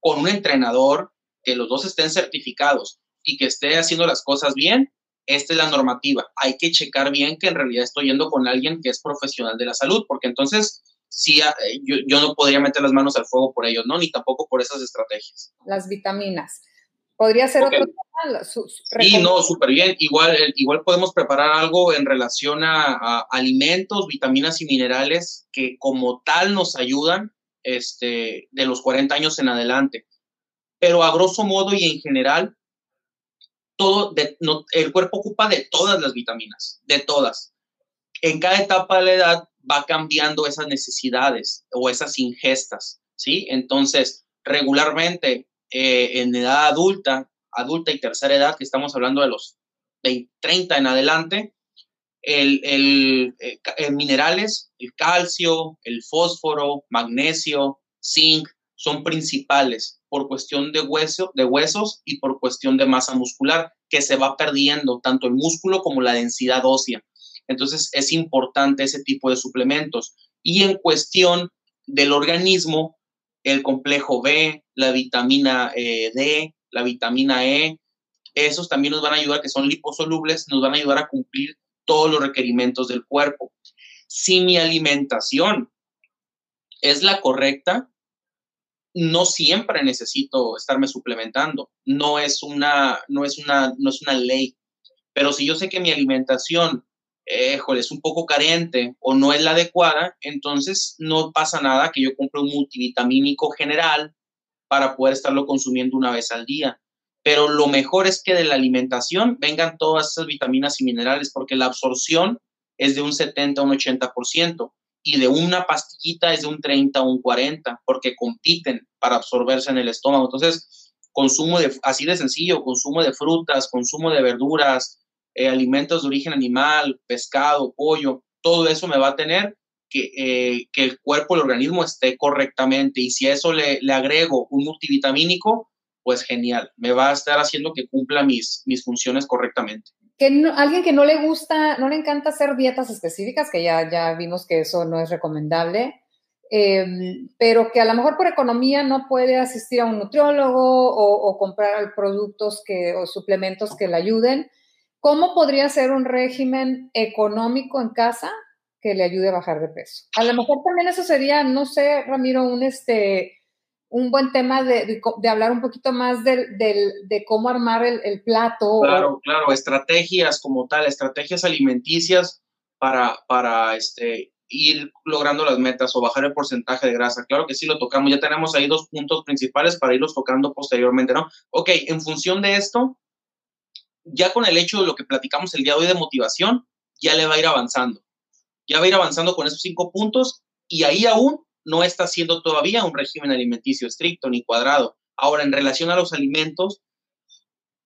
con un entrenador, que los dos estén certificados y que esté haciendo las cosas bien, esta es la normativa. Hay que checar bien que en realidad estoy yendo con alguien que es profesional de la salud, porque entonces sí, ah, eh, yo, no podría meter las manos al fuego por ellos, ¿no? Ni tampoco por esas estrategias. Las vitaminas. Podría ser otro tema. Sí, no, súper bien. Igual, igual podemos preparar algo en relación a, alimentos, vitaminas y minerales que como tal nos ayudan este, de los 40 años en adelante. Pero a grosso modo y en general, todo el cuerpo ocupa de todas las vitaminas, de todas. En cada etapa de la edad va cambiando esas necesidades o esas ingestas, ¿sí? Entonces, regularmente eh, en edad adulta, adulta y tercera edad, que estamos hablando de los 30 en adelante, el, eh, el, minerales, el calcio, el fósforo, magnesio, zinc, son principales por cuestión de, hueso, de huesos y por cuestión de masa muscular, que se va perdiendo tanto el músculo como la densidad ósea. Entonces es importante ese tipo de suplementos. Y en cuestión del organismo, el complejo B, la vitamina eh, D, la vitamina E, esos también nos van a ayudar, que son liposolubles, nos van a ayudar a cumplir todos los requerimientos del cuerpo. Si mi alimentación es la correcta, no siempre necesito estarme suplementando. No es una, no es una, no es una ley. Pero si yo sé que mi alimentación es un poco carente o no es la adecuada, entonces no pasa nada que yo compre un multivitamínico general para poder estarlo consumiendo una vez al día pero lo mejor es que de la alimentación vengan todas esas vitaminas y minerales, porque la absorción es de un 70 a un 80%, y de una pastillita es de un 30 a un 40, porque compiten para absorberse en el estómago. Entonces, consumo de, así de sencillo, consumo de frutas, consumo de verduras, eh, alimentos de origen animal, pescado, pollo, todo eso me va a tener que, eh, que el cuerpo, el organismo esté correctamente. Y si a eso le, le agrego un multivitamínico, pues genial, me va a estar haciendo que cumpla mis, mis funciones correctamente. Que alguien que no le gusta, no le encanta hacer dietas específicas, que ya, ya vimos que eso no es recomendable, em, pero que a lo mejor por economía no puede asistir a un nutriólogo o, comprar productos que, o suplementos que le ayuden, ¿cómo podría ser un régimen económico en casa que le ayude a bajar de peso? A lo mejor también eso sería, no sé, Ramiro, un este un buen tema de, de, hablar un poquito más del, de cómo armar el, el, plato. Claro, claro, estrategias como tal, estrategias alimenticias para, para este, ir logrando las metas o bajar el porcentaje de grasa. Claro que sí lo tocamos, ya tenemos ahí dos puntos principales para irlos tocando posteriormente, ¿no? Ok, en función de esto, ya con el hecho de lo que platicamos el día de hoy de motivación, ya le va a ir avanzando. Ya va a ir avanzando con esos cinco puntos y ahí aún no está haciendo todavía un régimen alimenticio estricto ni cuadrado. Ahora, en relación a los alimentos,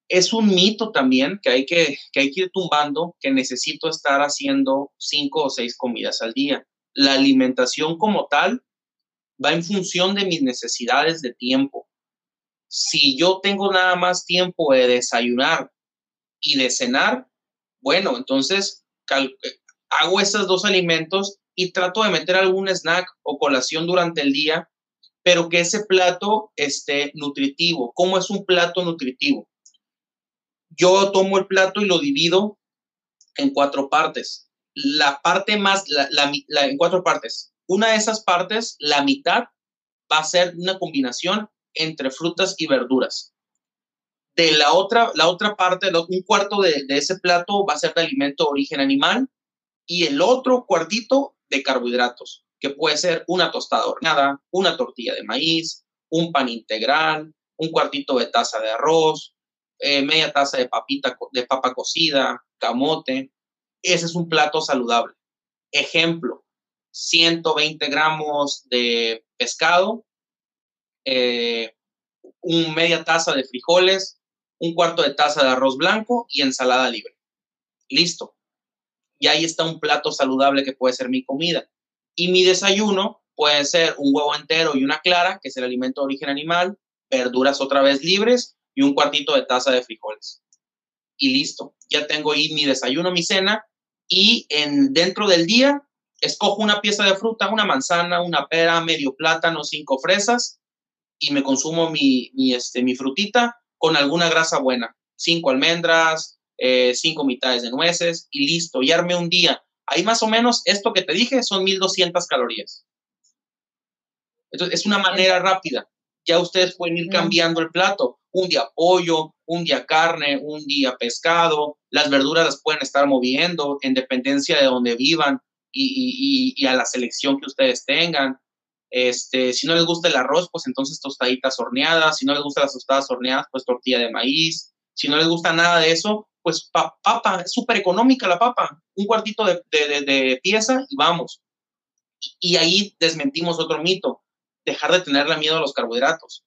es un mito también que hay que, que hay que ir tumbando, que necesito estar haciendo cinco o seis comidas al día. La alimentación como tal va en función de mis necesidades de tiempo. Si yo tengo nada más tiempo de desayunar y de cenar, bueno, entonces hago esos dos alimentos y trato de meter algún snack o colación durante el día, pero que ese plato esté nutritivo. ¿Cómo es un plato nutritivo? Yo tomo el plato y lo divido en cuatro partes. La parte más, la, en cuatro partes. Una de esas partes, la mitad, va a ser una combinación entre frutas y verduras. De la otra, la otra parte, un cuarto de, de ese plato va a ser de alimento de origen animal y el otro cuartito de carbohidratos, que puede ser una tostada horneada, una tortilla de maíz, un pan integral, un cuartito de taza de arroz, eh, media taza de papita de papa cocida, camote. Ese es un plato saludable. Ejemplo, 120 gramos de pescado, eh, un media taza de frijoles, un cuarto de taza de arroz blanco y ensalada libre. Listo. Y ahí está un plato saludable que puede ser mi comida. Y mi desayuno puede ser un huevo entero y una clara, que es el alimento de origen animal, verduras otra vez libres y un cuartito de taza de frijoles. Y listo, ya tengo ahí mi desayuno, mi cena y en, dentro del día escojo una pieza de fruta, una manzana, una pera, medio plátano, cinco fresas y me consumo mi, mi, este, mi frutita con alguna grasa buena, cinco almendras, eh, cinco mitades de nueces y listo, y arme un día. Ahí más o menos esto que te dije son 1200 calorías. Entonces es una manera rápida. Ya ustedes pueden ir cambiando el plato un día pollo, un día carne, un día pescado, las verduras las pueden estar moviendo en dependencia de donde vivan y, a la selección que ustedes tengan. Este, si no les gusta el arroz, pues entonces tostaditas horneadas, si no les gustan las tostadas horneadas, pues tortilla de maíz, si no les gusta nada de eso, pues papa, es súper económica la papa, un cuartito de, de, pieza y vamos. Y ahí desmentimos otro mito, dejar de tenerle miedo a los carbohidratos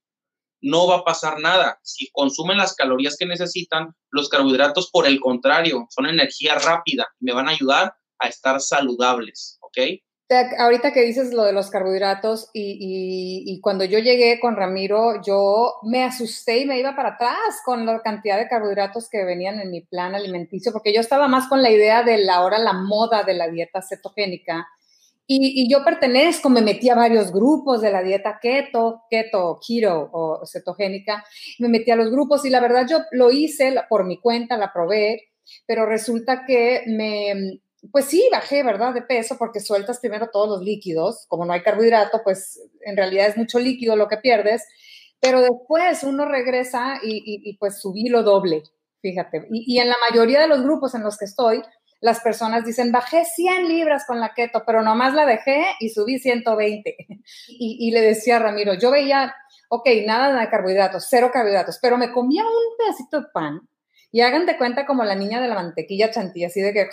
no va a pasar nada. Si consumen las calorías que necesitan, los carbohidratos, por el contrario, son energía rápida me van a ayudar a estar saludables, ¿ok? Ahorita que dices lo de los carbohidratos y, cuando yo llegué con Ramiro, yo me asusté y me iba para atrás con la cantidad de carbohidratos que venían en mi plan alimenticio, porque yo estaba más con la idea de la ahora la moda de la dieta cetogénica. Y, yo pertenezco, me metí a varios grupos de la dieta keto, keto, keto o cetogénica, me metí a los grupos y la verdad yo lo hice por mi cuenta, la probé, pero resulta que me, pues sí, bajé, ¿verdad? De peso porque sueltas primero todos los líquidos, como no hay carbohidrato, pues en realidad es mucho líquido lo que pierdes, pero después uno regresa y, pues subí lo doble, fíjate. y en la mayoría de los grupos en los que estoy, las personas dicen, bajé 100 libras con la keto, pero nomás la dejé y subí 120. Y, le decía a Ramiro, yo veía, ok, nada de carbohidratos, cero carbohidratos, pero me comía un pedacito de pan y hagan de cuenta como la niña de la mantequilla chantilla, así de que,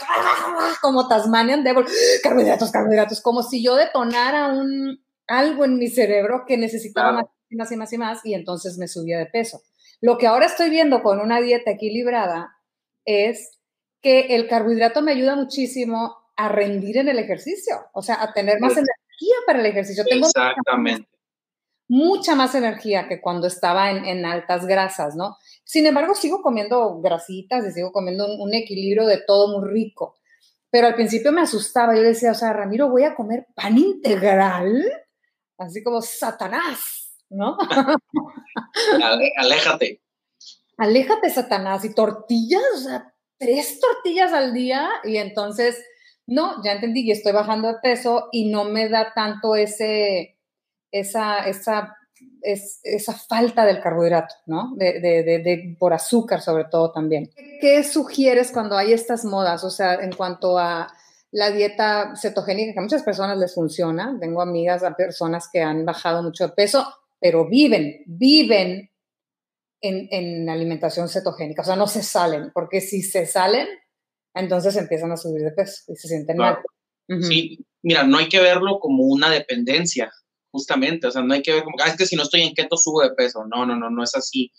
como Tasmanian Devil, carbohidratos, carbohidratos, como si yo detonara un, algo en mi cerebro que necesitaba más y más y más y más, y entonces me subía de peso. Lo que ahora estoy viendo con una dieta equilibrada es que el carbohidrato me ayuda muchísimo a rendir en el ejercicio, o sea, a tener más energía para el ejercicio. Tengo Exactamente. Mucha más, energía que cuando estaba en, altas grasas, ¿no? Sin embargo, sigo comiendo grasitas y sigo comiendo un, equilibrio de todo muy rico. Pero al principio me asustaba. Yo decía, o sea, Ramiro, voy a comer pan integral, así como Satanás, ¿no? Aléjate. Aléjate, Satanás. Y tortillas, o sea, tres tortillas al día y entonces, no, ya entendí y estoy bajando de peso y no me da tanto ese, esa, esa, esa falta del carbohidrato, ¿no? De, de, de, por azúcar sobre todo también. ¿Qué sugieres cuando hay estas modas? O sea, en cuanto a la dieta cetogénica, que a muchas personas les funciona. Tengo amigas, a personas que han bajado mucho de peso, pero viven, viven en, en, alimentación cetogénica, o sea, no se salen, porque si se salen, entonces empiezan a subir de peso y se sienten mal. Sí, mira, no hay que verlo como una dependencia, justamente, o sea, no hay que ver como, ah, es que si no estoy en keto subo de peso, no, no, no, no es así.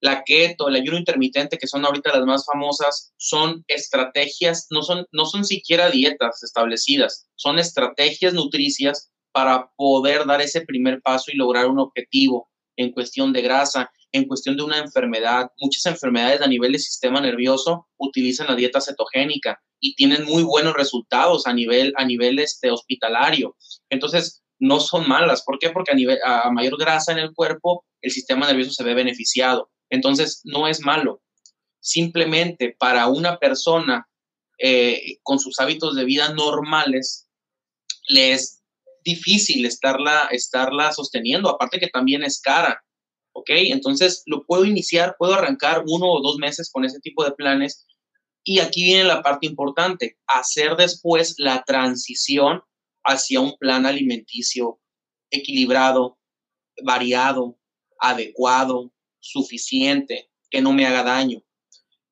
La keto, el ayuno intermitente, que son ahorita las más famosas, son estrategias, no son, no son siquiera dietas establecidas, son estrategias nutricias para poder dar ese primer paso y lograr un objetivo en cuestión de grasa, en cuestión de una enfermedad. Muchas enfermedades a nivel del sistema nervioso utilizan la dieta cetogénica y tienen muy buenos resultados a nivel, a nivel este, hospitalario. Entonces, no son malas. ¿Por qué? Porque a, nivel, a mayor grasa en el cuerpo, el sistema nervioso se ve beneficiado. Entonces, no es malo. Simplemente para una persona eh, con sus hábitos de vida normales, le es difícil estarla, estarla sosteniendo, aparte que también es cara. ¿Ok? Entonces, lo puedo iniciar, puedo arrancar uno o dos meses con ese tipo de planes. Y aquí viene la parte importante, hacer después la transición hacia un plan alimenticio equilibrado, variado, adecuado, suficiente, que no me haga daño.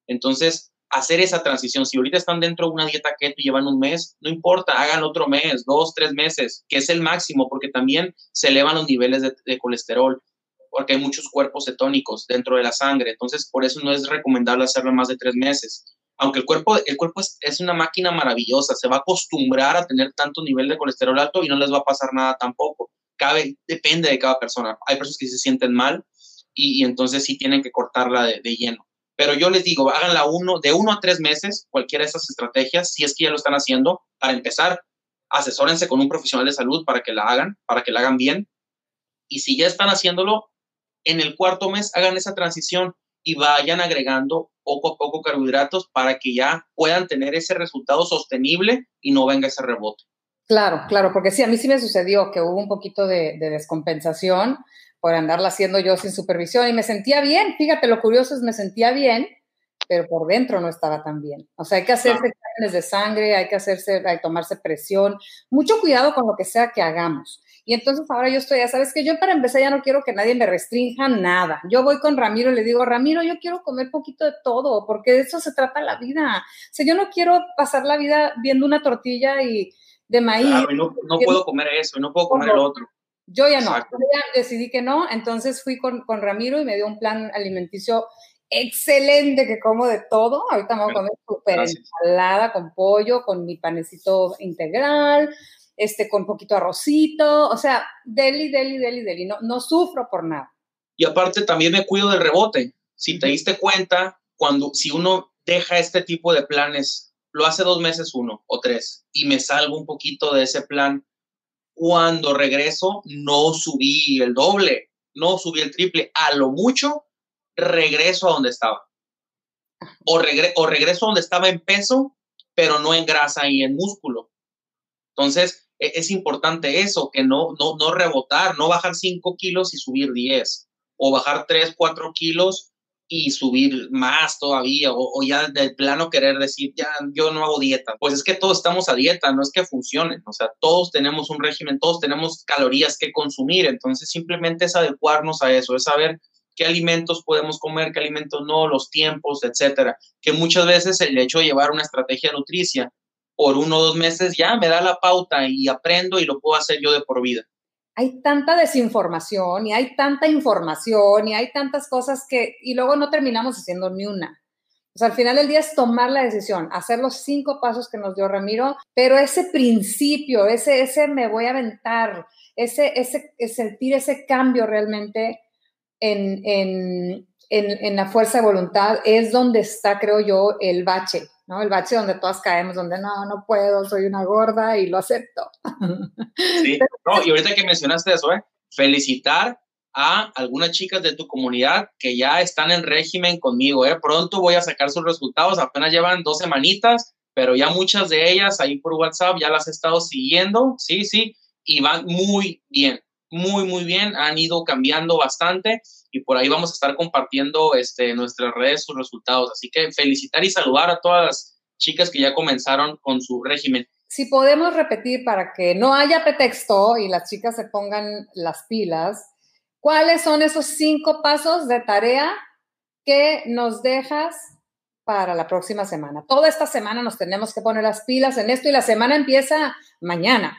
Entonces, hacer esa transición, si ahorita están dentro de una dieta keto y llevan un mes, no importa, hagan otro mes, dos, tres meses, que es el máximo, porque también se elevan los niveles de, colesterol, porque hay muchos cuerpos cetónicos dentro de la sangre, entonces por eso no es recomendable hacerlo más de tres meses aunque el cuerpo, el cuerpo es, una máquina maravillosa, se va a acostumbrar a tener tanto nivel de colesterol alto y no les va a pasar nada tampoco. Cabe, depende de cada persona. Hay personas que se sienten mal y, entonces sí tienen que cortarla de, lleno. Pero yo les digo, háganla uno, de uno a tres meses, cualquiera de esas estrategias, si es que ya lo están haciendo, para empezar, asesórense con un profesional de salud para que la hagan, para que la hagan bien. Y si ya están haciéndolo, en el cuarto mes hagan esa transición y vayan agregando poco a poco carbohidratos para que ya puedan tener ese resultado sostenible y no venga ese rebote. Claro, claro, porque sí, a mí sí me sucedió que hubo un poquito de, descompensación por andarla haciendo yo sin supervisión y me sentía bien, fíjate, lo curioso es me sentía bien, pero por dentro no estaba tan bien. O sea, hay que hacerse exámenes de sangre, hay que hacerse, hay que tomarse presión, mucho cuidado con lo que sea que hagamos. Y entonces ahora yo estoy, ya sabes que yo para empezar ya no quiero que nadie me restrinja nada. Yo voy con Ramiro y le digo, Ramiro, yo quiero comer poquito de todo, porque de eso se trata la vida. O sea, yo no quiero pasar la vida viendo una tortilla y de maíz. no, puedo comer eso, no puedo comer el otro. Yo ya no, yo ya decidí que no, entonces fui con, con Ramiro y me dio un plan alimenticio excelente que como de todo. Ahorita me voy a comer súper ensalada con pollo, con mi panecito integral, este, con poquito arrocito, o sea, deli, deli, deli, deli, no, no sufro por nada. Y aparte también me cuido del rebote. Si te diste cuenta, cuando, si uno deja este tipo de planes, lo hace dos meses uno o tres, y me salgo un poquito de ese plan, cuando regreso no subí el doble, no subí el triple, a lo mucho regreso a donde estaba. O, o regreso a donde estaba en peso, pero no en grasa y en músculo. Entonces, es importante eso, que no, no, no rebotar, no bajar 5 kilos y subir 10, o bajar 3, 4 kilos y subir más todavía, o, ya del plano querer decir, ya yo no hago dieta. Pues es que todos estamos a dieta, no es que funcione, o sea, todos tenemos un régimen, todos tenemos calorías que consumir, entonces simplemente es adecuarnos a eso, es saber qué alimentos podemos comer, qué alimentos no, los tiempos, etcétera. Que muchas veces el hecho de llevar una estrategia nutricia por uno o dos meses ya me da la pauta y aprendo y lo puedo hacer yo de por vida. Hay tanta desinformación y hay tanta información y hay tantas cosas que, y luego no terminamos haciendo ni una. O sea, al final del día es tomar la decisión, hacer los cinco pasos que nos dio Ramiro, pero ese principio, ese, ese me voy a aventar, ese, ese, sentir ese cambio realmente en, en, en, la fuerza de voluntad es donde está, creo yo, el bache, ¿no? El bache donde todas caemos, donde no, no puedo, soy una gorda y lo acepto. Sí, no, y ahorita que mencionaste eso, ¿eh? felicitar a algunas chicas de tu comunidad que ya están en régimen conmigo, ¿eh? Pronto voy a sacar sus resultados, apenas llevan dos semanitas, pero ya muchas de ellas ahí por WhatsApp ya las he estado siguiendo, sí, sí, y van muy bien, muy, muy bien, han ido cambiando bastante y por ahí vamos a estar compartiendo este, nuestras redes sus resultados. Así que felicitar y saludar a todas las chicas que ya comenzaron con su régimen. Si podemos repetir para que no haya pretexto y las chicas se pongan las pilas, ¿Cuáles son esos cinco pasos de tarea que nos dejas para la próxima semana? Toda esta semana nos tenemos que poner las pilas en esto y la semana empieza mañana.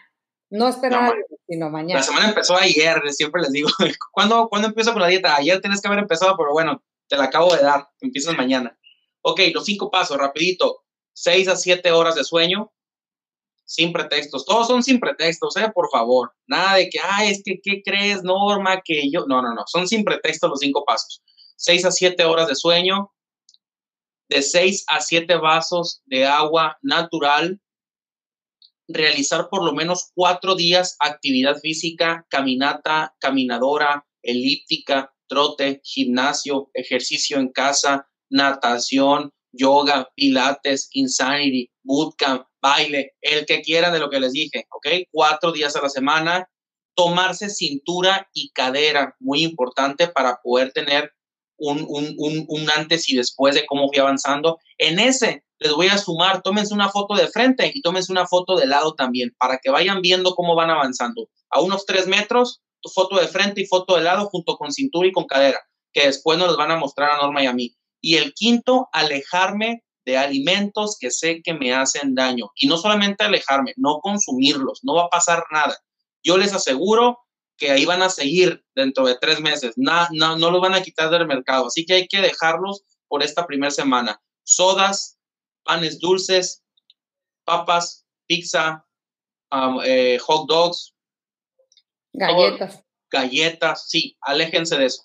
No esperar, sino mañana. La semana empezó ayer, siempre les digo. ¿Cuándo, ¿Cuándo empiezo con la dieta? Ayer tienes que haber empezado, pero bueno, te la acabo de dar. Empiezas mañana. Ok, los cinco pasos, rapidito. Seis a siete horas de sueño, sin pretextos. Todos son sin pretextos, ¿eh? Por favor. Nada de que, ay, es que, ¿qué crees, Norma? Que yo. No, no, no. Son sin pretextos los cinco pasos. Seis a siete horas de sueño, de seis a siete vasos de agua natural, realizar por lo menos cuatro días actividad física, caminata, caminadora, elíptica, trote, gimnasio, ejercicio en casa, natación, yoga, pilates, insanity, bootcamp, baile, el que quiera de lo que les dije, ¿ok? Cuatro días a la semana, tomarse cintura y cadera, muy importante para poder tener un, un, antes y después de cómo fui avanzando. En ese les voy a sumar, tómense una foto de frente y tómense una foto de lado también, para que vayan viendo cómo van avanzando. A unos tres metros, foto de frente y foto de lado junto con cintura y con cadera, que después nos los van a mostrar a Norma y a mí. Y el quinto, alejarme de alimentos que sé que me hacen daño. Y no solamente alejarme, no consumirlos, no va a pasar nada. Yo les aseguro que ahí van a seguir dentro de tres meses. No, no, no los van a quitar del mercado. Así que hay que dejarlos por esta primera semana. Sodas, panes dulces, papas, pizza, eh, hot dogs. Galletas. galletas, sí, aléjense de eso.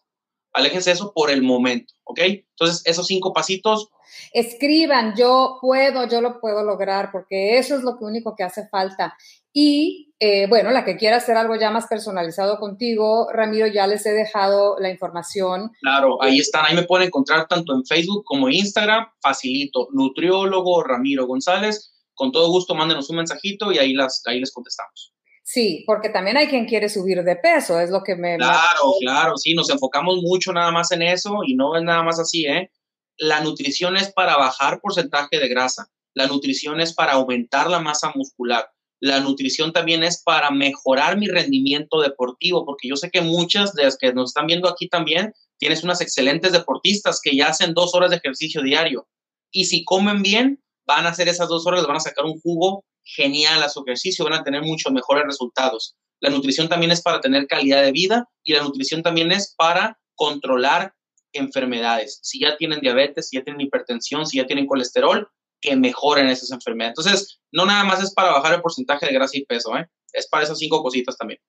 Aléjense de eso por el momento, ¿ok? Entonces, esos cinco pasitos Escriban, yo puedo, yo lo puedo lograr, porque eso es lo único que hace falta. Y eh, bueno, la que quiera hacer algo ya más personalizado contigo, Ramiro, ya les he dejado la información. Claro, ahí están, ahí me pueden encontrar tanto en Facebook como en Instagram, facilito, nutriólogo Ramiro González, con todo gusto mándenos un mensajito y ahí, las, ahí les contestamos. Sí, porque también hay quien quiere subir de peso, es lo que me... Claro, claro, sí, nos enfocamos mucho nada más en eso y no es nada más así, ¿eh? la nutrición es para bajar porcentaje de grasa, la nutrición es para aumentar la masa muscular, la nutrición también es para mejorar mi rendimiento deportivo, porque yo sé que muchas de las que nos están viendo aquí también, tienes unas excelentes deportistas que ya hacen dos horas de ejercicio diario. Y si comen bien, van a hacer esas dos horas, van a sacar un jugo genial a su ejercicio, van a tener mucho mejores resultados. La nutrición también es para tener calidad de vida y la nutrición también es para controlar enfermedades. Si ya tienen diabetes, si ya tienen hipertensión, si ya tienen colesterol, que mejoren esas enfermedades. Entonces, no nada más es para bajar el porcentaje de grasa y peso, ¿eh? es para esas cinco cositas también.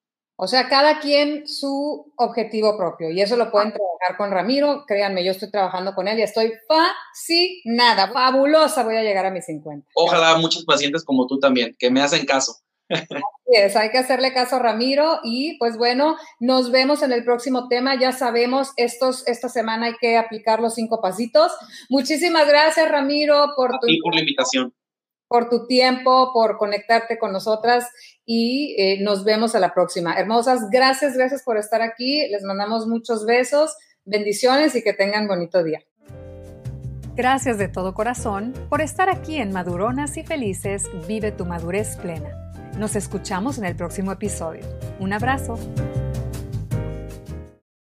O sea, cada quien su objetivo propio y eso lo pueden trabajar con Ramiro. Créanme, yo estoy trabajando con él y estoy fascinada, fabulosa. Voy a llegar a mis 50. Ojalá muchos pacientes como tú también, que me hacen caso. Así es, hay que hacerle caso a Ramiro y pues bueno, nos vemos en el próximo tema. Ya sabemos, estos, esta semana hay que aplicar los cinco pasitos. Muchísimas gracias Ramiro por tu, por la invitación. Por tu tiempo, por conectarte con nosotras y eh, nos vemos a la próxima. Hermosas, gracias, gracias por estar aquí. Les mandamos muchos besos, bendiciones y que tengan bonito día. Gracias de todo corazón por estar aquí en Maduronas y Felices, vive tu madurez plena. Nos escuchamos en el próximo episodio. Un abrazo.